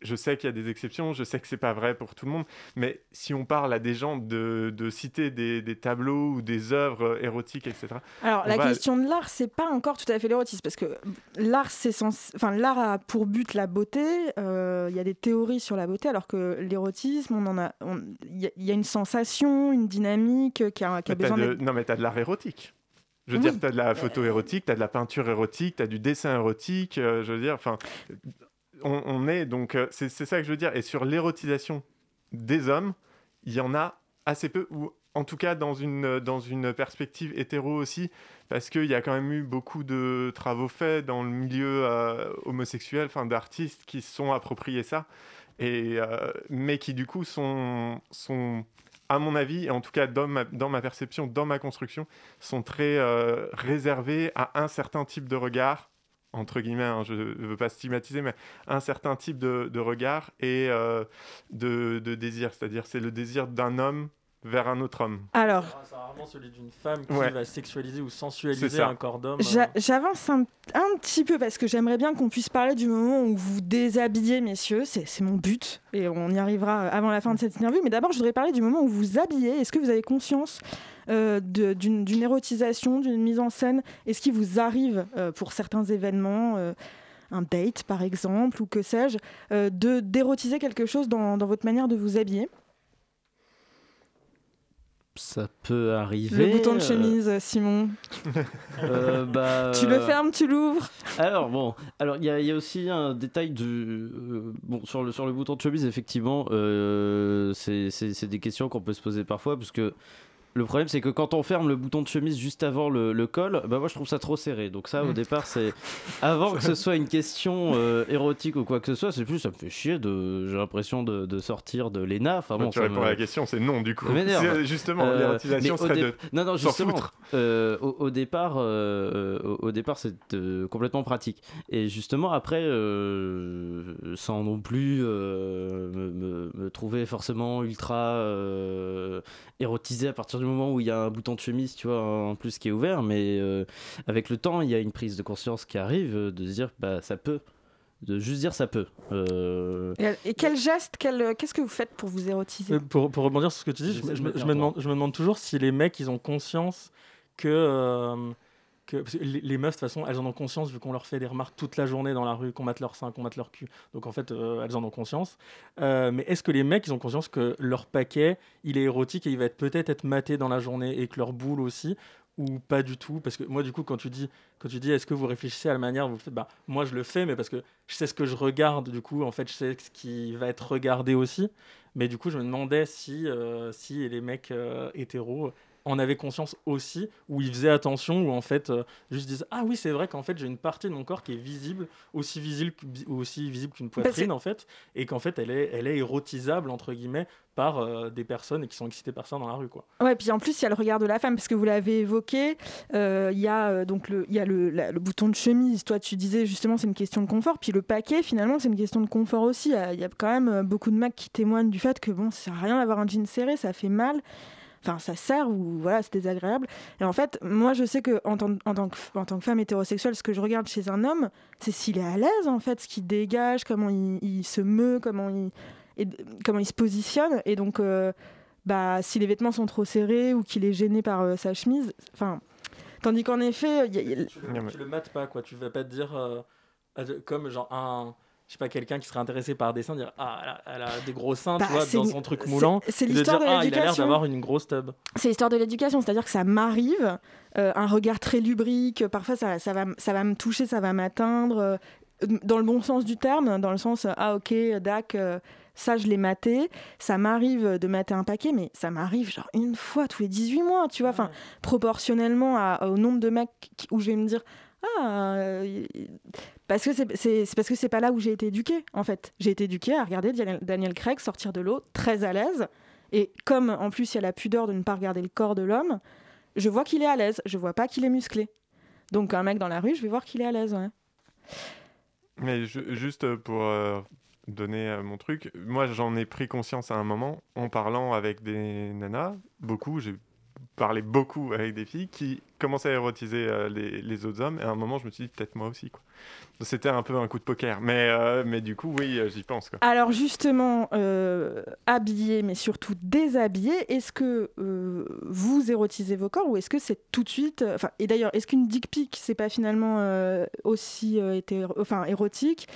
je sais qu'il y a des exceptions, je sais que c'est pas vrai pour tout le monde, mais si on parle à des gens de, de citer des, des, tableaux ou des œuvres érotiques, etc. Alors la question de l'art, c'est pas encore tout à fait l'érotisme, parce que l'art, c'est enfin l'art a pour but la beauté. Euh, il y a des théories sur la beauté, alors que l'érotisme, on en a, il y, a une sensation, une dynamique qui a, qui a besoin de... Non, mais tu as de l'art érotique. Je veux dire, tu as de la photo érotique, tu as de la peinture érotique, tu as du dessin érotique. Euh, je veux dire, enfin, on, est donc, euh, c'est ça que je veux dire. Et sur l'érotisation des hommes, il y en a assez peu, ou en tout cas dans une, dans une perspective hétéro aussi, parce qu'il y a quand même eu beaucoup de travaux faits dans le milieu euh, homosexuel, enfin d'artistes qui se sont appropriés ça, et, euh, mais qui du coup sont, sont, à mon avis, et en tout cas dans ma, dans ma perception, dans ma construction, sont très réservés à un certain type de regard entre guillemets, hein, je ne veux pas stigmatiser, mais un certain type de, regard et euh, de, désir. C'est-à-dire, c'est le désir d'un homme vers un autre homme. Alors, c'est rarement celui d'une femme qui va sexualiser ou sensualiser un corps d'homme. J'avance un, petit peu parce que j'aimerais bien qu'on puisse parler du moment où vous déshabillez, messieurs. C'est mon but et on y arrivera avant la fin de cette interview. Mais d'abord, je voudrais parler du moment où vous habillez. Est-ce que vous avez conscience euh, d'une érotisation, d'une mise en scène? Est-ce qu'il vous arrive euh, pour certains événements euh, un date par exemple, ou que sais-je, de d'érotiser quelque chose dans, dans votre manière de vous habiller? Ça peut arriver. Le bouton de chemise, Simon. [laughs] bah, tu le fermes, tu l'ouvres. Alors bon, alors il y, y, a aussi un détail de bon sur le sur le bouton de chemise effectivement, c'est des questions qu'on peut se poser parfois parce que le problème, c'est que quand on ferme le bouton de chemise juste avant le, col, bah moi je trouve ça trop serré. Donc ça, au mm. départ, c'est [laughs] avant que ce soit une question euh, érotique ou quoi que ce soit, c'est plus ça me fait chier de. J'ai l'impression de, sortir de l'ENA. Enfin bon, tu réponds à la question, c'est non du coup. [laughs] Justement, euh, l'érotisation serait de. Non non justement. Euh, au, départ, au, départ, c'est complètement pratique. Et justement après, sans non plus me, me, trouver forcément ultra érotisé à partir du moment où il y a un bouton de chemise, tu vois, en plus qui est ouvert, mais euh, avec le temps, il y a une prise de conscience qui arrive euh, de se dire, bah ça peut, de juste dire ça peut. Euh, et, quel geste, quel, qu'est-ce que vous faites pour vous érotiser pour, pour, rebondir sur ce que tu dis, je, me, demande, je me demande toujours si les mecs, ils ont conscience que les, meufs de toute façon elles en ont conscience vu qu'on leur fait des remarques toute la journée dans la rue qu'on mate leur sein qu'on mate leur cul. Donc en fait euh, elles en ont conscience. Euh, mais est-ce que les mecs ils ont conscience que leur paquet il est érotique et il va être peut-être être maté dans la journée et que leur boule aussi ou pas du tout? Parce que moi du coup quand tu dis quand tu dis est-ce que vous réfléchissez à la manière vous faites bah moi je le fais mais parce que je sais ce que je regarde du coup en fait je sais ce qui va être regardé aussi. Mais du coup je me demandais si euh, si les mecs hétéros en avaient conscience aussi, où ils faisaient attention, où en fait, euh, juste disent Ah oui, c'est vrai qu'en fait, j'ai une partie de mon corps qui est visible, aussi visible, aussi visible qu'une Bah, poitrine, en fait, et qu'en fait, elle est, elle est érotisable, entre guillemets, par euh, des personnes qui sont excitées par ça dans la rue. Quoi. Ouais, puis en plus, il y a le regard de la femme, parce que vous l'avez évoqué. euh, Il y a donc le, y a le, la- le bouton de chemise. Toi, tu disais justement, c'est une question de confort. Puis le paquet, finalement, c'est une question de confort aussi. Il y a- il y a quand même beaucoup de mecs qui témoignent du fait que bon, ça sert à rien d'avoir un jean serré, ça fait mal. Enfin, ça sert ou voilà, c'est désagréable. Et en fait, moi, je sais que en tant, en tant que en tant que femme hétérosexuelle, ce que je regarde chez un homme, c'est s'il est à l'aise, en fait, ce qu'il dégage, comment il, il se meut, comment il, et d- comment il se positionne. Et donc, euh, bah, si les vêtements sont trop serrés ou qu'il est gêné par euh, sa chemise, enfin. Tandis qu'en effet, il y a- y a- Tu le, tu le mates pas, quoi. Tu vas pas te dire, euh, comme genre un. Je sais pas, quelqu'un qui serait intéressé par des seins, dire Ah, elle a, elle a des gros seins, Bah, tu vois, dans son truc moulant. c'est de l'histoire dire, de Ah, il a l'air l'éducation. d'avoir une grosse tub. C'est l'histoire de l'éducation, c'est-à-dire que ça m'arrive, euh, un regard très lubrique, parfois ça, ça, va, ça va me toucher, ça va m'atteindre, euh, dans le bon sens du terme, dans le sens, euh, ah ok, dac, euh, ça je l'ai maté, ça m'arrive de mater un paquet, mais ça m'arrive genre une fois tous les 18 mois, tu vois, enfin, proportionnellement à- au nombre de mecs qui- où je vais me dire, ah, euh, parce que c'est parce que c'est pas là où j'ai été éduquée, en fait. J'ai été éduquée à regarder Daniel, Craig sortir de l'eau très à l'aise, et comme en plus il y a la pudeur de ne pas regarder le corps de l'homme, je vois qu'il est à l'aise, je vois pas qu'il est musclé. Donc un mec dans la rue, je vais voir qu'il est à l'aise. Mais ju- juste pour euh, donner euh, mon truc, moi j'en ai pris conscience à un moment en parlant avec des nanas, beaucoup, j'ai parlé beaucoup avec des filles qui commençaient à érotiser euh, les, autres hommes, et à un moment je me suis dit peut-être moi aussi. C'était un peu un coup de poker, mais, euh, du coup oui, euh, j'y pense. Alors justement, habillé, mais surtout déshabillé, est-ce que vous érotisez vos corps ou est-ce que c'est tout de suite... et d'ailleurs, est-ce qu'une dick pic, c'est pas finalement aussi enfin, érotique?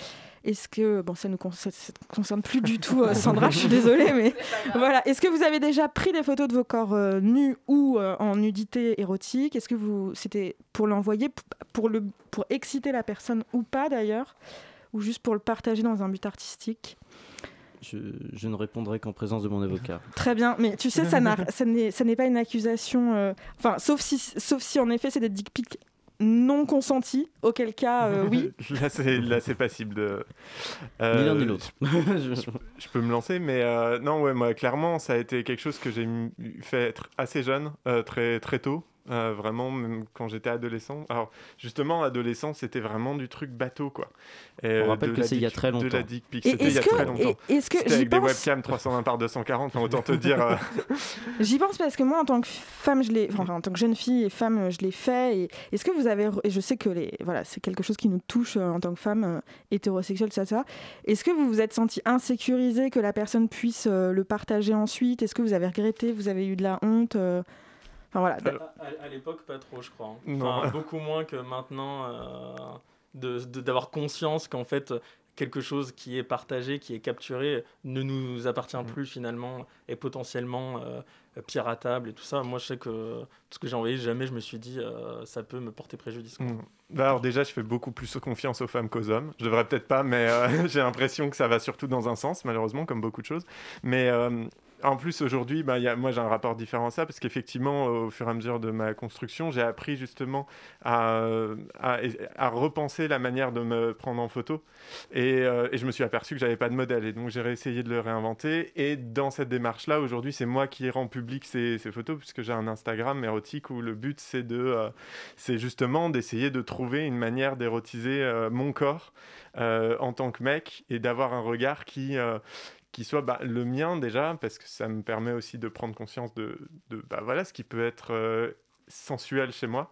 Est-ce que bon ça ne concerne plus du tout euh, [laughs] Sandra, je suis désolée mais voilà, est-ce que vous avez déjà pris des photos de vos corps euh, nus ou euh, en nudité érotique? Est-ce que vous c'était pour l'envoyer pour le pour exciter la personne ou pas d'ailleurs? Ou juste pour le partager dans un but artistique? Je, je ne répondrai qu'en présence de mon avocat. [laughs] Très bien, mais tu sais, ça n'est ça n'est pas une accusation. euh, Enfin, sauf si, sauf si en effet c'est des dick pics non consentis, auquel cas, euh, oui. [laughs] là c'est là c'est passible de. ni Euh, l'un ni l'autre. Je- Je peux me lancer, mais euh, non, ouais, moi, clairement, ça a été quelque chose que j'ai fait être assez jeune, euh, très, très tôt. Euh, vraiment, même quand j'étais adolescent. Alors, justement, adolescent, c'était vraiment du truc bateau, quoi. Et, On rappelle de que c'est il y a très De la longtemps. dick pic. C'était il y a est-ce très que, longtemps. est-ce que avec des pense, webcams 320 par 240, enfin, autant te [laughs] dire. euh, j'y pense parce que moi, en tant que femme, je l'ai, enfin, en tant que jeune fille et femme, je l'ai fait. Et est-ce que vous avez, et je sais que les, voilà, c'est quelque chose qui nous touche euh, en tant que femme euh, hétérosexuelle, ça, ça. Est-ce que vous vous êtes senti insécurisé que la personne puisse euh, le partager ensuite? Est-ce que vous avez regretté Vous avez eu de la honte euh, Enfin voilà. Alors, À, l'époque, pas trop, je crois. Enfin, [laughs] beaucoup moins que maintenant, euh, de- de- d'avoir conscience qu'en fait, quelque chose qui est partagé, qui est capturé, ne nous appartient Mm. plus finalement, et potentiellement euh, piratable et tout ça. Moi, je sais que tout ce que j'ai envoyé, jamais je me suis dit euh, ça peut me porter préjudice. Mm. Bah alors déjà, je fais beaucoup plus confiance aux femmes qu'aux hommes. Je devrais peut-être pas, mais euh, [laughs] j'ai l'impression que ça va surtout dans un sens, malheureusement, comme beaucoup de choses. Mais euh, en plus, aujourd'hui, bah, moi, j'ai un rapport différent à ça, parce qu'effectivement, au fur et à mesure de ma construction, j'ai appris justement à, repenser la manière de me prendre en photo. Et, euh, et je me suis aperçu que j'avais pas de modèle. Et donc, j'ai réessayé de le réinventer. Et dans cette démarche-là, aujourd'hui, c'est moi qui rends public ces, photos, puisque j'ai un Instagram érotique où le but, c'est de... euh, justement d'essayer de trouver une manière d'érotiser euh, mon corps euh, en tant que mec et d'avoir un regard qui, euh, qui soit bah, le mien déjà, parce que ça me permet aussi de prendre conscience de, de bah, voilà, ce qui peut être euh, sensuel chez moi,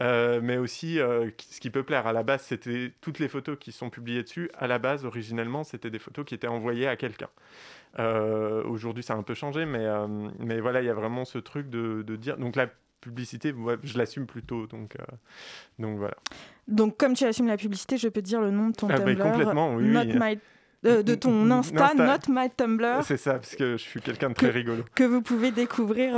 euh, mais aussi euh, ce qui peut plaire. À la base, c'était toutes les photos qui sont publiées dessus. À la base, originellement, c'était des photos qui étaient envoyées à quelqu'un. Aujourd'hui, ça a un peu changé, mais, mais voilà, il y a vraiment ce truc de, de dire. Donc la publicité, ouais, je l'assume plutôt. Donc, donc voilà. Donc, comme tu assumes la publicité, je peux dire le nom de ton Ah bah, Tumblr. complètement, oui, Not oui. my de ton [laughs] Insta, Not My Tumblr. C'est ça, parce que je suis quelqu'un de très rigolo. Que vous pouvez découvrir,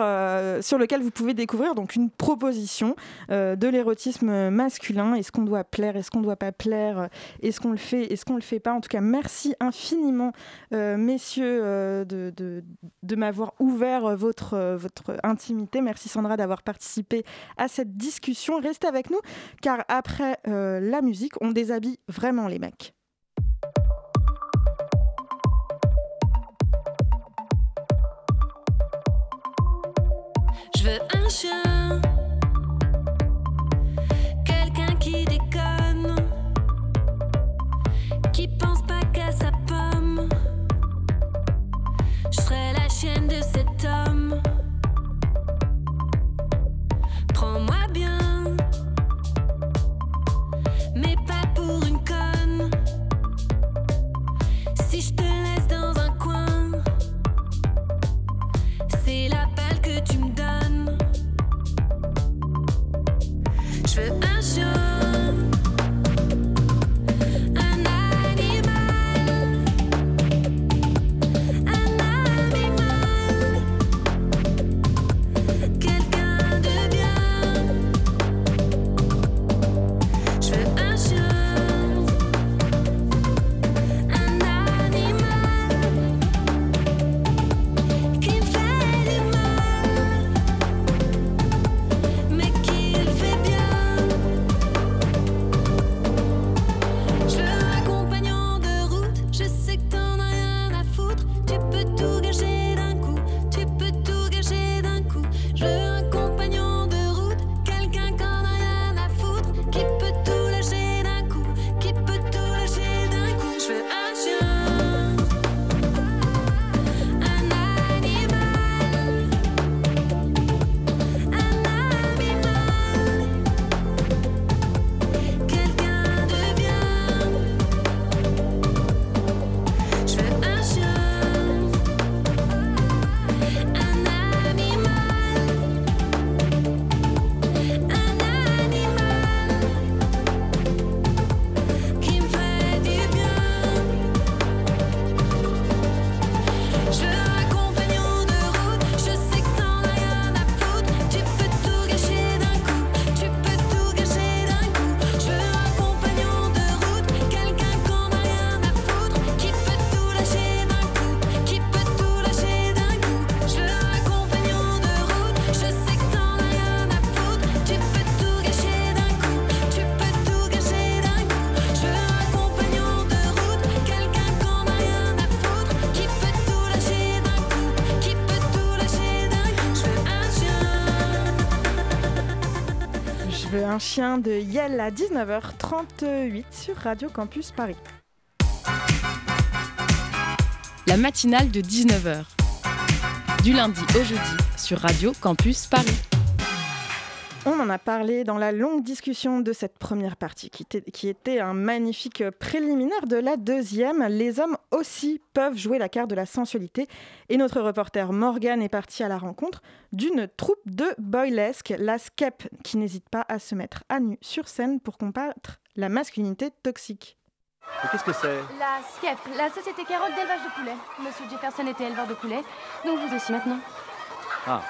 sur lequel vous pouvez découvrir donc une proposition de l'érotisme masculin. Est-ce qu'on doit plaire Est-ce qu'on ne doit pas plaire Est-ce qu'on le fait Est-ce qu'on le fait pas? En tout cas, merci infiniment, messieurs, de, de, de m'avoir ouvert votre, votre intimité. Merci Sandra d'avoir participé à cette discussion. Restez avec nous, car après la musique, on déshabille vraiment les mecs. Je veux un chien, un chien de Yel à 19h38 sur Radio Campus Paris. La matinale de 19h. Du lundi au jeudi sur Radio Campus Paris. On en a parlé dans la longue discussion de cette première partie, qui était, qui était un magnifique préliminaire de la deuxième. Les hommes aussi peuvent jouer la carte de la sensualité. Et notre reporter Morgan est parti à la rencontre d'une troupe de boylesque, la SKEP, qui n'hésite pas à se mettre à nu sur scène pour combattre la masculinité toxique. Qu'est-ce que c'est? La SCEP, la Société Carotte d'élevage de poulets. Monsieur Jefferson était éleveur de poulets, donc vous aussi maintenant. Ah,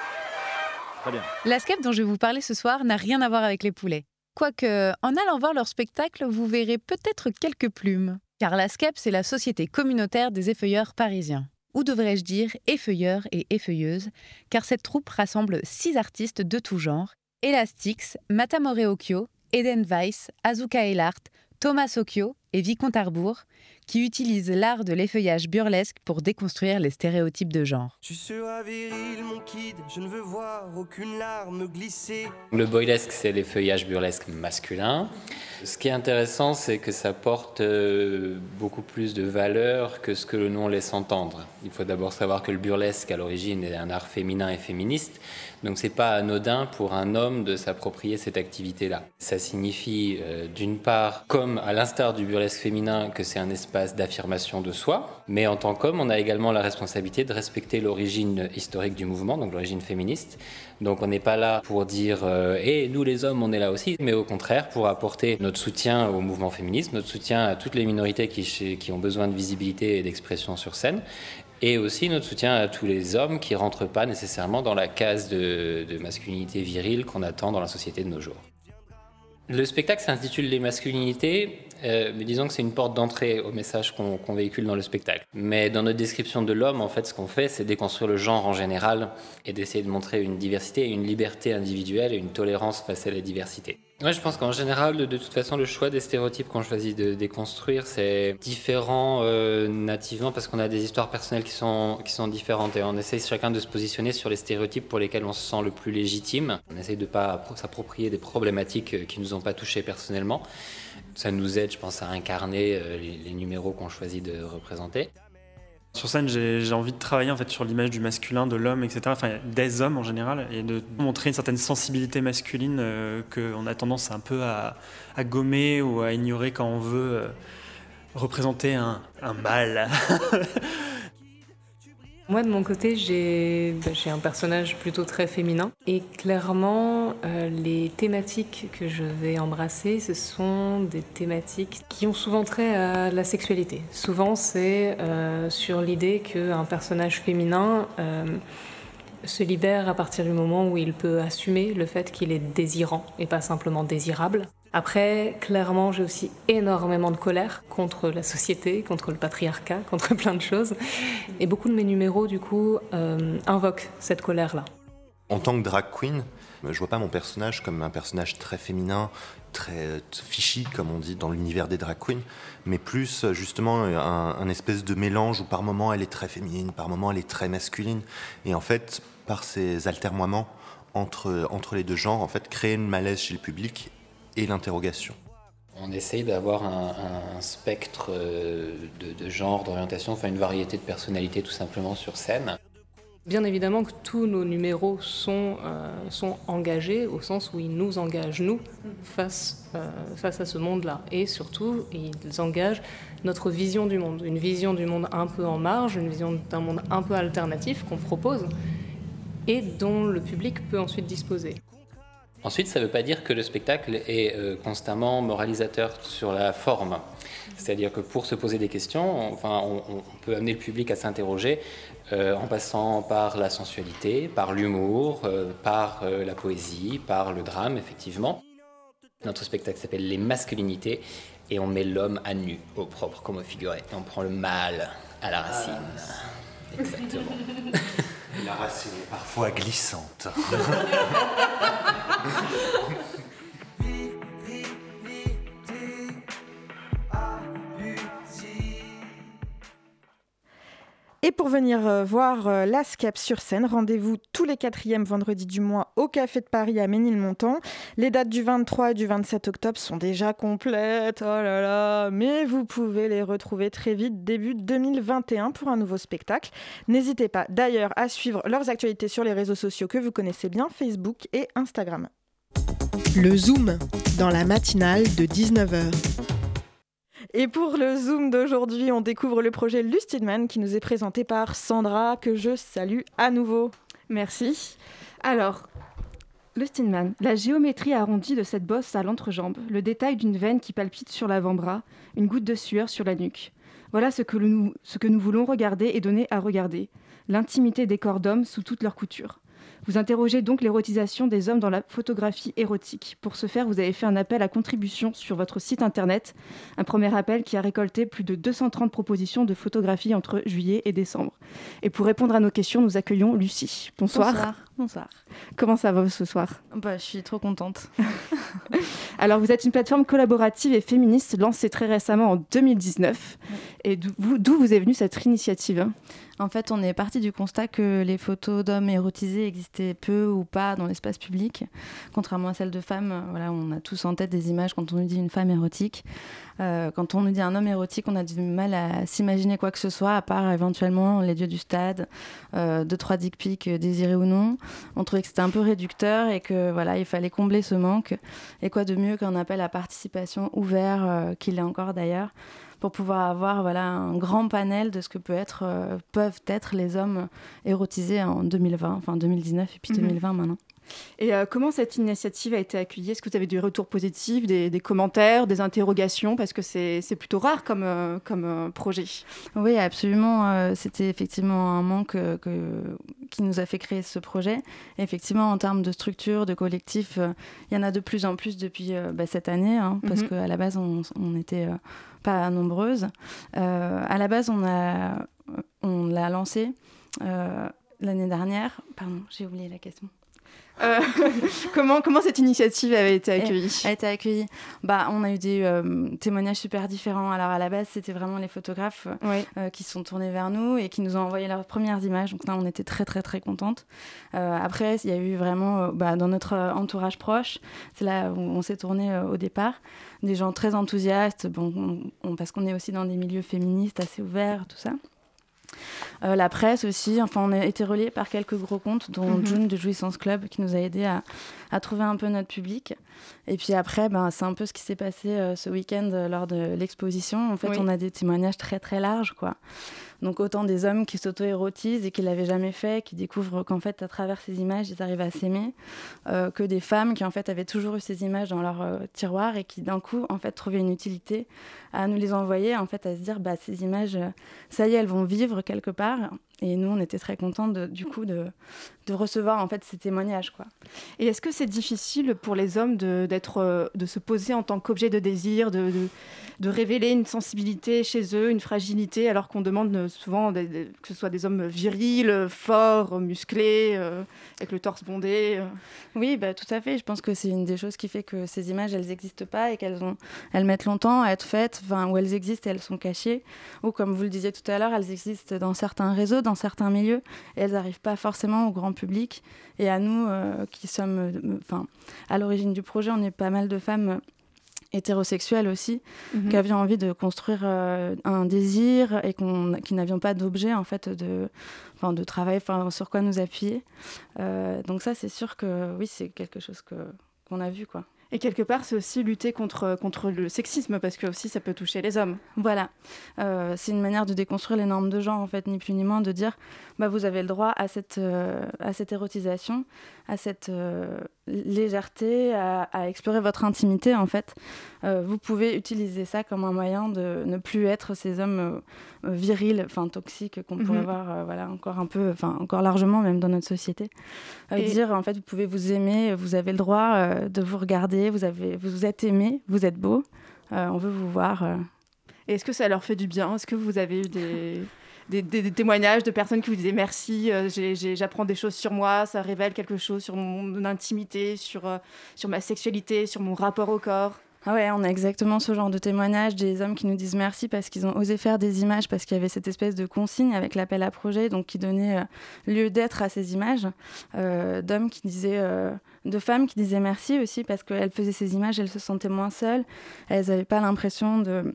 La SCEP dont je vais vous parler ce soir n'a rien à voir avec les poulets. Quoique, en allant voir leur spectacle, vous verrez peut-être quelques plumes. Car la SCEP, c'est la Société communautaire des effeuilleurs parisiens. Ou devrais-je dire effeuilleurs et effeuilleuses, car cette troupe rassemble six artistes de tout genre Elastix, Matamore Okyo, Eden Weiss, Azuka Elart, Thomas Okyo et Vicomte Arbour, qui utilisent l'art de l'effeuillage burlesque pour déconstruire les stéréotypes de genre. Tu seras viril, mon kid, je ne veux voir aucune larme glisser. Le boylesque, c'est l'effeuillage burlesque masculin. Ce qui est intéressant, c'est que ça porte euh, beaucoup plus de valeur que ce que le nom laisse entendre. Il faut d'abord savoir que le burlesque, à l'origine, est un art féminin et féministe. Donc, c'est pas anodin pour un homme de s'approprier cette activité-là. Ça signifie, euh, d'une part, comme à l'instar du burlesque féminin, que c'est un espace d'affirmation de soi. Mais en tant qu'homme, on a également la responsabilité de respecter l'origine historique du mouvement, donc l'origine féministe. Donc on n'est pas là pour dire euh, et nous les hommes on est là aussi, mais au contraire pour apporter notre soutien au mouvement féministe, notre soutien à toutes les minorités qui, ont besoin de visibilité et d'expression sur scène, et aussi notre soutien à tous les hommes qui rentrent pas nécessairement dans la case de masculinité virile qu'on attend dans la société de nos jours. Le spectacle s'intitule Les masculinités, euh, mais disons que c'est une porte d'entrée au message qu'on qu'on véhicule dans le spectacle. Mais dans notre description de l'homme, en fait, ce qu'on fait, c'est déconstruire le genre en général et d'essayer de montrer une diversité, une liberté individuelle et une tolérance face à la diversité. Ouais, je pense qu'en général, de, toute façon, le choix des stéréotypes qu'on choisit de déconstruire, c'est différent euh, nativement parce qu'on a des histoires personnelles qui sont, qui sont différentes et on essaye chacun de se positionner sur les stéréotypes pour lesquels on se sent le plus légitime. On essaye de ne pas appro- s'approprier des problématiques euh, qui nous ont pas touchés personnellement. Ça nous aide, je pense, à incarner euh, les numéros qu'on choisit de représenter. Sur scène, j'ai envie de travailler en fait sur l'image du masculin, de l'homme, etc. Enfin, des hommes en général, et de montrer une certaine sensibilité masculine euh, qu'on a tendance un peu à, à gommer ou à ignorer quand on veut euh, représenter un, un mâle. [laughs] Moi, de mon côté, j'ai bah, j'ai un personnage plutôt très féminin. Et clairement, euh, les thématiques que je vais embrasser, ce sont des thématiques qui ont souvent trait à la sexualité. Souvent, c'est euh, sur l'idée qu'un personnage féminin euh, se libère à partir du moment où il peut assumer le fait qu'il est désirant et pas simplement désirable. Après, clairement, j'ai aussi énormément de colère contre la société, contre le patriarcat, contre plein de choses. Et beaucoup de mes numéros, du coup, euh, invoquent cette colère-là. En tant que drag queen, je vois pas mon personnage comme un personnage très féminin, très euh, fishy, comme on dit dans l'univers des drag queens, mais plus euh, justement un, un espèce de mélange où par moment elle est très féminine, par moment elle est très masculine. Et en fait, par ces altermoiements entre, entre les deux genres, en fait, créer une malaise chez le public et l'interrogation. On essaye d'avoir un, un spectre euh, de, de genre, d'orientation, enfin une variété de personnalités tout simplement sur scène. Bien évidemment que tous nos numéros sont, euh, sont engagés au sens où ils nous engagent, nous, face, euh, face à ce monde-là. Et surtout, ils engagent notre vision du monde. Une vision du monde un peu en marge, une vision d'un monde un peu alternatif qu'on propose et dont le public peut ensuite disposer. Ensuite, ça ne veut pas dire que le spectacle est euh, constamment moralisateur sur la forme. C'est-à-dire que pour se poser des questions, enfin, on, on peut amener le public à s'interroger euh, en passant par la sensualité, par l'humour, euh, par la poésie, par le drame, effectivement. Notre spectacle s'appelle Les masculinités et on met l'homme à nu, au propre comme au figuré. Et on prend le mâle à la racine. Exactement. [laughs] La racine est parfois glissante. [laughs] Et pour venir euh, voir euh, la SCAP sur scène, rendez-vous tous les quatrièmes vendredis du mois au Café de Paris à Ménilmontant. Les dates du 23 et du 27 octobre sont déjà complètes, oh là là, mais vous pouvez les retrouver très vite début 2021 pour un nouveau spectacle. N'hésitez pas d'ailleurs à suivre leurs actualités sur les réseaux sociaux que vous connaissez bien, Facebook et Instagram. Le Zoom, dans la matinale de 19h. Et pour le Zoom d'aujourd'hui, on découvre le projet Lustidman qui nous est présenté par Sandra, que je salue à nouveau. Merci. Alors, le Steinman, la géométrie arrondie de cette bosse à l'entrejambe, le détail d'une veine qui palpite sur l'avant-bras, une goutte de sueur sur la nuque. Voilà ce que, nous, ce que nous voulons regarder et donner à regarder. L'intimité des corps d'hommes sous toutes leurs coutures. Vous interrogez donc l'érotisation des hommes dans la photographie érotique. Pour ce faire, vous avez fait un appel à contribution sur votre site internet. Un premier appel qui a récolté plus de 230 propositions de photographies entre juillet et décembre. Et pour répondre à nos questions, nous accueillons Lucie. Bonsoir. Bonsoir. Bonsoir. Comment ça va ce soir? Bah, je suis trop contente. [laughs] Alors, vous êtes une plateforme collaborative et féministe lancée très récemment en 2019. Et d'où vous, est venue cette initiative? En fait, on est parti du constat que les photos d'hommes érotisés existaient peu ou pas dans l'espace public, contrairement à celles de femmes. Voilà, on a tous en tête des images quand on nous dit une femme érotique. Euh, quand on nous dit un homme érotique, on a du mal à s'imaginer quoi que ce soit, à part éventuellement les dieux du stade, euh, deux trois dick pics euh, désirés ou non. On trouvait que c'était un peu réducteur et que voilà, il fallait combler ce manque. Et quoi de mieux qu'un appel à participation ouvert, euh, qu'il est encore d'ailleurs, pour pouvoir avoir voilà, un grand panel de ce que peut être, euh, peuvent être les hommes érotisés en 2020, enfin 2019 et puis Mhm. 2020 maintenant. Et euh, comment cette initiative a été accueillie? Est-ce que vous avez des retours positifs, des, des commentaires, des interrogations? Parce que c'est plutôt rare comme, euh, comme euh, projet. Oui, absolument. C'était effectivement un manque que- qui nous a fait créer ce projet. Et effectivement, en termes de structure, de collectif, il y en a de plus en plus depuis bah, cette année, hein, parce Mhm. qu'à la base, on n'était pas nombreuses. À la base, on a- on l'a lancé l'année dernière. Pardon, j'ai oublié la question. Euh, [laughs] comment, comment cette initiative avait été accueillie a été accueillie. Bah, on a eu des euh, témoignages super différents. Alors à la base, c'était vraiment les photographes euh, qui se sont tournés vers nous et qui nous ont envoyé leurs premières images. Donc là, on était très très très contentes. Euh, après, il y a eu vraiment bah, dans notre entourage proche, c'est là où on s'est tourné au départ, des gens très enthousiastes, bon, on- on- parce qu'on est aussi dans des milieux féministes assez ouverts, tout ça. Euh, la presse aussi, enfin on a été relié par quelques gros comptes, dont Mhm. June de Jouissance Club qui nous a aidé à, à trouver un peu notre public. Et puis après, ben, c'est un peu ce qui s'est passé euh, ce week-end euh, lors de l'exposition. En fait, Oui. on a des témoignages très très larges, quoi. Donc autant des hommes qui s'auto-érotisent et qui l'avaient jamais fait, qui découvrent qu'en fait, à travers ces images, ils arrivent à s'aimer, euh, que des femmes qui en fait avaient toujours eu ces images dans leur euh, tiroir et qui d'un coup en fait trouvaient une utilité à nous les envoyer, en fait à se dire bah ces images, euh, ça y est, elles vont vivre quelque part. Et nous, on était très contents de, du coup de, de recevoir en fait ces témoignages, quoi. Et est-ce que c'est difficile pour les hommes de, d'être, euh, de se poser en tant qu'objet de désir, de, de, révéler une sensibilité chez eux, une fragilité, alors qu'on demande euh, souvent des- des- que ce soit des hommes virils, forts, musclés, euh, avec le torse bondé euh? Oui, bah, tout à fait. Je pense que c'est une des choses qui fait que ces images, elles n'existent pas et qu'elles ont, elles mettent longtemps à être faites, où elles existent et elles sont cachées. Ou comme vous le disiez tout à l'heure, elles existent dans certains réseaux, dans certains milieux, et elles n'arrivent pas forcément au grand public. Et à nous, euh, qui sommes, euh, enfin, à l'origine du projet, on est pas mal de femmes. euh, hétérosexuelles aussi, Mhm. qui avions envie de construire euh, un désir et qu'on, qui n'avions pas d'objet en fait de, de travail, sur quoi nous appuyer. Euh, donc ça, c'est sûr que oui, c'est quelque chose que, qu'on a vu quoi. Et quelque part, c'est aussi lutter contre, contre le sexisme, parce que aussi ça peut toucher les hommes. Voilà, Euh, c'est une manière de déconstruire les normes de genre, en fait, ni plus ni moins, de dire bah, vous avez le droit à cette, euh, à cette érotisation, à cette euh, légèreté, à, à explorer votre intimité, en fait. Vous pouvez utiliser ça comme un moyen de ne plus être ces hommes virils, enfin toxiques, qu'on pourrait Mhm. voir voilà, encore un peu, enfin encore largement, même dans notre société. Et- Dire, en fait, vous pouvez vous aimer, vous avez le droit de vous regarder, vous, avez, vous êtes aimé, vous êtes beau, euh, on veut vous voir. euh, est-ce que ça leur fait du bien? Est-ce que vous avez eu des, témoignages de personnes qui vous disaient merci, euh, j'apprends des choses sur moi, ça révèle quelque chose sur mon intimité, sur ma sexualité, sur mon rapport au corps? Ah ouais, on a exactement ce genre de témoignages, des hommes qui nous disent merci parce qu'ils ont osé faire des images, parce qu'il y avait cette espèce de consigne avec l'appel à projet, donc qui donnait euh, lieu d'être à ces images, euh, d'hommes qui disaient, euh, de femmes qui disaient merci aussi parce qu'elles faisaient ces images, elles se sentaient moins seules, elles n'avaient pas l'impression de,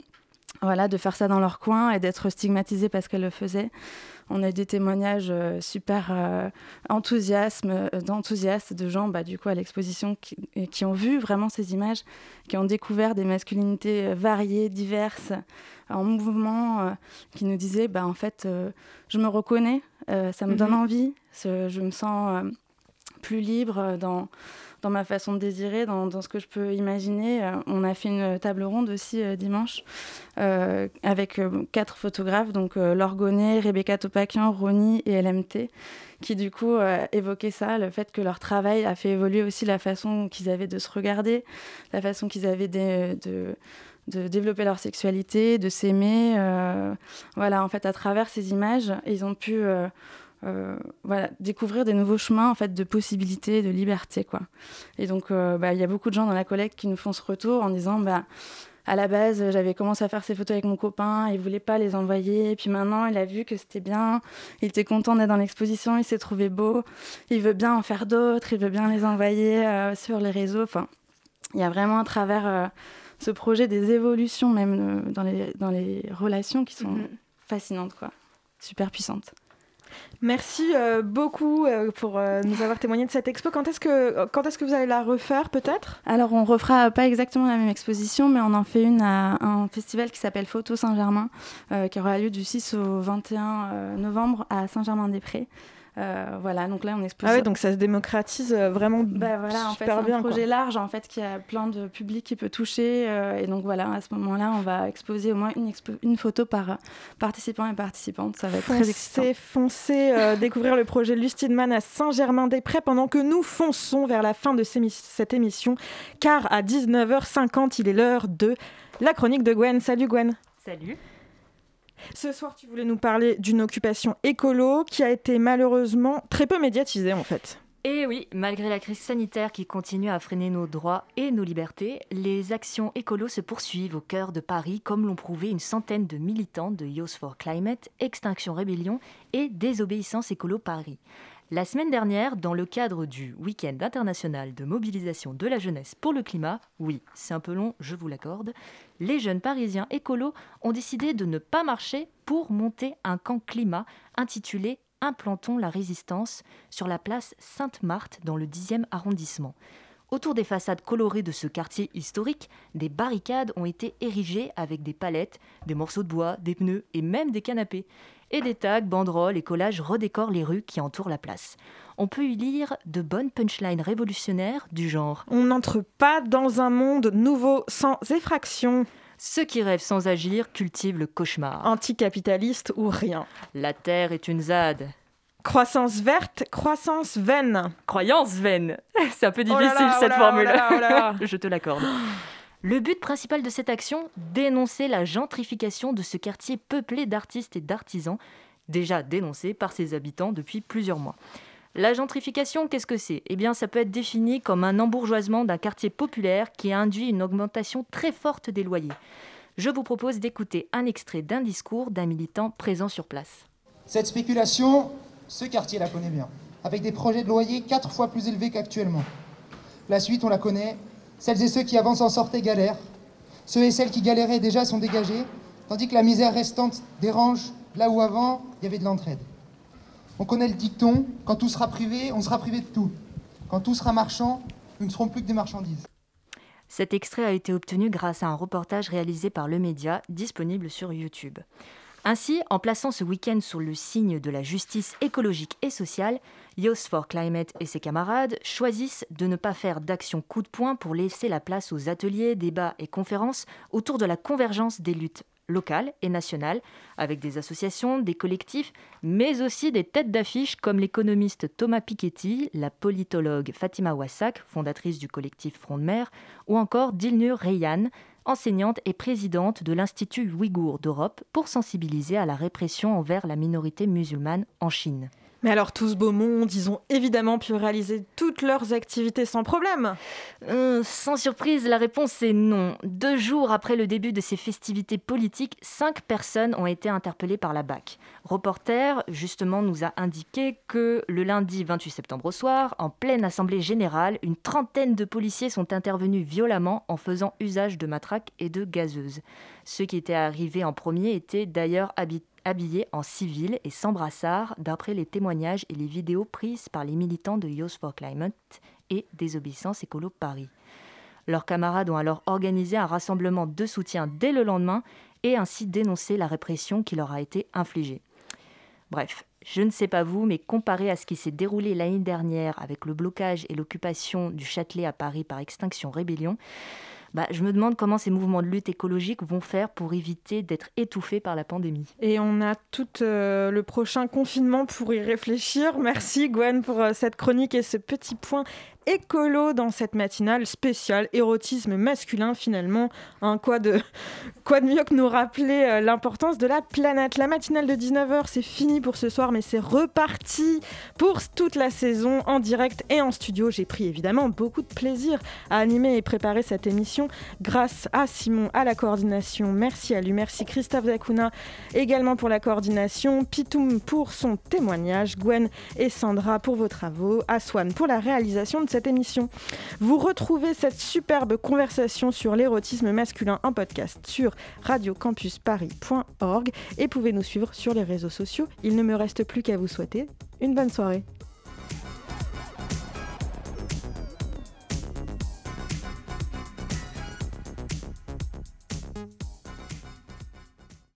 voilà, de faire ça dans leur coin et d'être stigmatisées parce qu'elles le faisaient. On a eu des témoignages euh, super euh, enthousiasme, euh, d'enthousiastes de gens bah, du coup à l'exposition qui, ont vu vraiment ces images, qui ont découvert des masculinités euh, variées, diverses, en mouvement, qui nous disaient bah, en fait je me reconnais, ça me donne Mhm. envie, je me sens plus libre dans, dans ma façon de désirer, dans, ce que je peux imaginer. Euh, on a fait une table ronde aussi euh, dimanche euh, avec quatre photographes, donc Laure Gonnet, Rebecca Topakian, Ronnie et LMT, qui du coup évoquaient ça, le fait que leur travail a fait évoluer aussi la façon qu'ils avaient de se regarder, la façon qu'ils avaient de, développer leur sexualité, de s'aimer. voilà, en fait, à travers ces images, ils ont pu euh, voilà, découvrir des nouveaux chemins en fait, de possibilités, de liberté. Quoi. Et donc, euh, bah, il y a beaucoup de gens dans la collecte qui nous font ce retour en disant bah, à la base, j'avais commencé à faire ces photos avec mon copain, il voulait pas les envoyer, et puis maintenant, il a vu que c'était bien, il était content d'être dans l'exposition, il s'est trouvé beau, il veut bien en faire d'autres, il veut bien les envoyer euh, sur les réseaux. Enfin, il y a vraiment à travers ce projet des évolutions, même dans, les, dans les relations, qui sont Mhm. fascinantes, quoi. super puissantes. Merci euh, beaucoup euh, pour euh, nous avoir témoigné de cette expo. Quand est-ce que, quand est-ce que vous allez la refaire peut-être? Alors on refera pas exactement la même exposition, mais on en fait une à un festival qui s'appelle Photo Saint-Germain, qui aura lieu du 6 au 21 euh, novembre à Saint-Germain-des-Prés. Euh, voilà, donc là on expose. Ah ouais, donc ça se démocratise euh, vraiment Bah voilà, en fait, super c'est bien. un quoi. projet large en fait qui a plein de publics qui peut toucher euh, et donc voilà, à ce moment-là, on va exposer au moins une, expo- une photo par participant et participante. Ça va être très excitant. Foncez, foncez euh, [laughs] découvrir le projet Lustidman à Saint-Germain-des-Prés pendant que nous fonçons vers la fin de cette émission, car à 19h50, il est l'heure de la chronique de Gwen. Salut Gwen. Salut. Ce soir, tu voulais nous parler d'une occupation écolo qui a été malheureusement très peu médiatisée en fait. Et oui, malgré la crise sanitaire qui continue à freiner nos droits et nos libertés, les actions écolo se poursuivent au cœur de Paris, comme l'ont prouvé une centaine de militants de Youth for Climate, Extinction Rébellion et Désobéissance Écolo Paris. La semaine dernière, dans le cadre du Week-end international de mobilisation de la jeunesse pour le climat, oui, c'est un peu long, je vous l'accorde, les jeunes parisiens écolos ont décidé de ne pas marcher pour monter un camp climat intitulé Implantons la résistance sur la place Sainte-Marthe dans le 10e arrondissement. Autour des façades colorées de ce quartier historique, des barricades ont été érigées avec des palettes, des morceaux de bois, des pneus et même des canapés. Et des tags, banderoles et collages redécorent les rues qui entourent la place. On peut y lire de bonnes punchlines révolutionnaires du genre On n'entre pas dans un monde nouveau sans effraction. Ceux qui rêvent sans agir cultivent le cauchemar. Anticapitaliste ou rien. La terre est une ZAD. Croissance verte, croissance vaine. Croyance vaine. [laughs] C'est un peu difficile oh cette là là, formule. oh là oh. [laughs] Je te l'accorde. Le but principal de cette action, dénoncer la gentrification de ce quartier peuplé d'artistes et d'artisans, déjà dénoncé par ses habitants depuis plusieurs mois. La gentrification, qu'est-ce que c'est? Eh bien, ça peut être défini comme un embourgeoisement d'un quartier populaire qui induit une augmentation très forte des loyers. Je vous propose d'écouter un extrait d'un discours d'un militant présent sur place. Cette spéculation, ce quartier la connaît bien, avec des projets de loyer quatre fois plus élevés qu'actuellement. La suite, on la connaît. Celles et ceux qui avant s'en sortaient galèrent. Ceux et celles qui galéraient déjà sont dégagés, tandis que la misère restante dérange là où avant il y avait de l'entraide. On connaît le dicton quand tout sera privé, on sera privé de tout. Quand tout sera marchand, nous ne serons plus que des marchandises. Cet extrait a été obtenu grâce à un reportage réalisé par le média disponible sur YouTube. Ainsi, en plaçant ce week-end sous le signe de la justice écologique et sociale, Youth for Climate et ses camarades choisissent de ne pas faire d'action coup de poing pour laisser la place aux ateliers, débats et conférences autour de la convergence des luttes locales et nationales, avec des associations, des collectifs, mais aussi des têtes d'affiche comme l'économiste Thomas Piketty, la politologue Fatima Wassak, fondatrice du collectif Front de mer, ou encore Dilnur Reyhan, enseignante et présidente de l'Institut ouïghour d'Europe pour sensibiliser à la répression envers la minorité musulmane en Chine. Mais alors, tout ce beau monde, ils ont évidemment pu réaliser toutes leurs activités sans problème. Euh, sans surprise, la réponse est non. Deux jours après le début de ces festivités politiques, cinq personnes ont été interpellées par la BAC. Reporter, justement, nous a indiqué que le lundi 28 septembre au soir, en pleine assemblée générale, une trentaine de policiers sont intervenus violemment en faisant usage de matraques et de gazeuses. Ceux qui étaient arrivés en premier étaient d'ailleurs habités habillés en civil et sans brassard, d'après les témoignages et les vidéos prises par les militants de Youth for Climate et Désobéissance Écolo Paris. Leurs camarades ont alors organisé un rassemblement de soutien dès le lendemain et ainsi dénoncé la répression qui leur a été infligée. Bref, je ne sais pas vous, mais comparé à ce qui s'est déroulé l'année dernière avec le blocage et l'occupation du Châtelet à Paris par Extinction Rébellion, bah, je me demande comment ces mouvements de lutte écologique vont faire pour éviter d'être étouffés par la pandémie. Et on a tout euh, le prochain confinement pour y réfléchir. Merci Gwen pour euh, cette chronique et ce petit point écolo dans cette matinale spéciale érotisme masculin finalement. [laughs] Quoi, de, mieux que nous rappeler euh, l'importance de la planète. La matinale de 19h c'est fini pour ce soir mais c'est reparti pour toute la saison en direct et en studio. J'ai pris évidemment beaucoup de plaisir à animer et préparer cette émission grâce à Simon à la coordination. Merci à lui, merci Christophe Zakuna également pour la coordination, Pitoum pour son témoignage, Gwen et Sandra pour vos travaux, Aswan pour la réalisation de émission. Vous retrouvez cette superbe conversation sur l'érotisme masculin en podcast sur radiocampusparis.org et pouvez nous suivre sur les réseaux sociaux. Il ne me reste plus qu'à vous souhaiter une bonne soirée.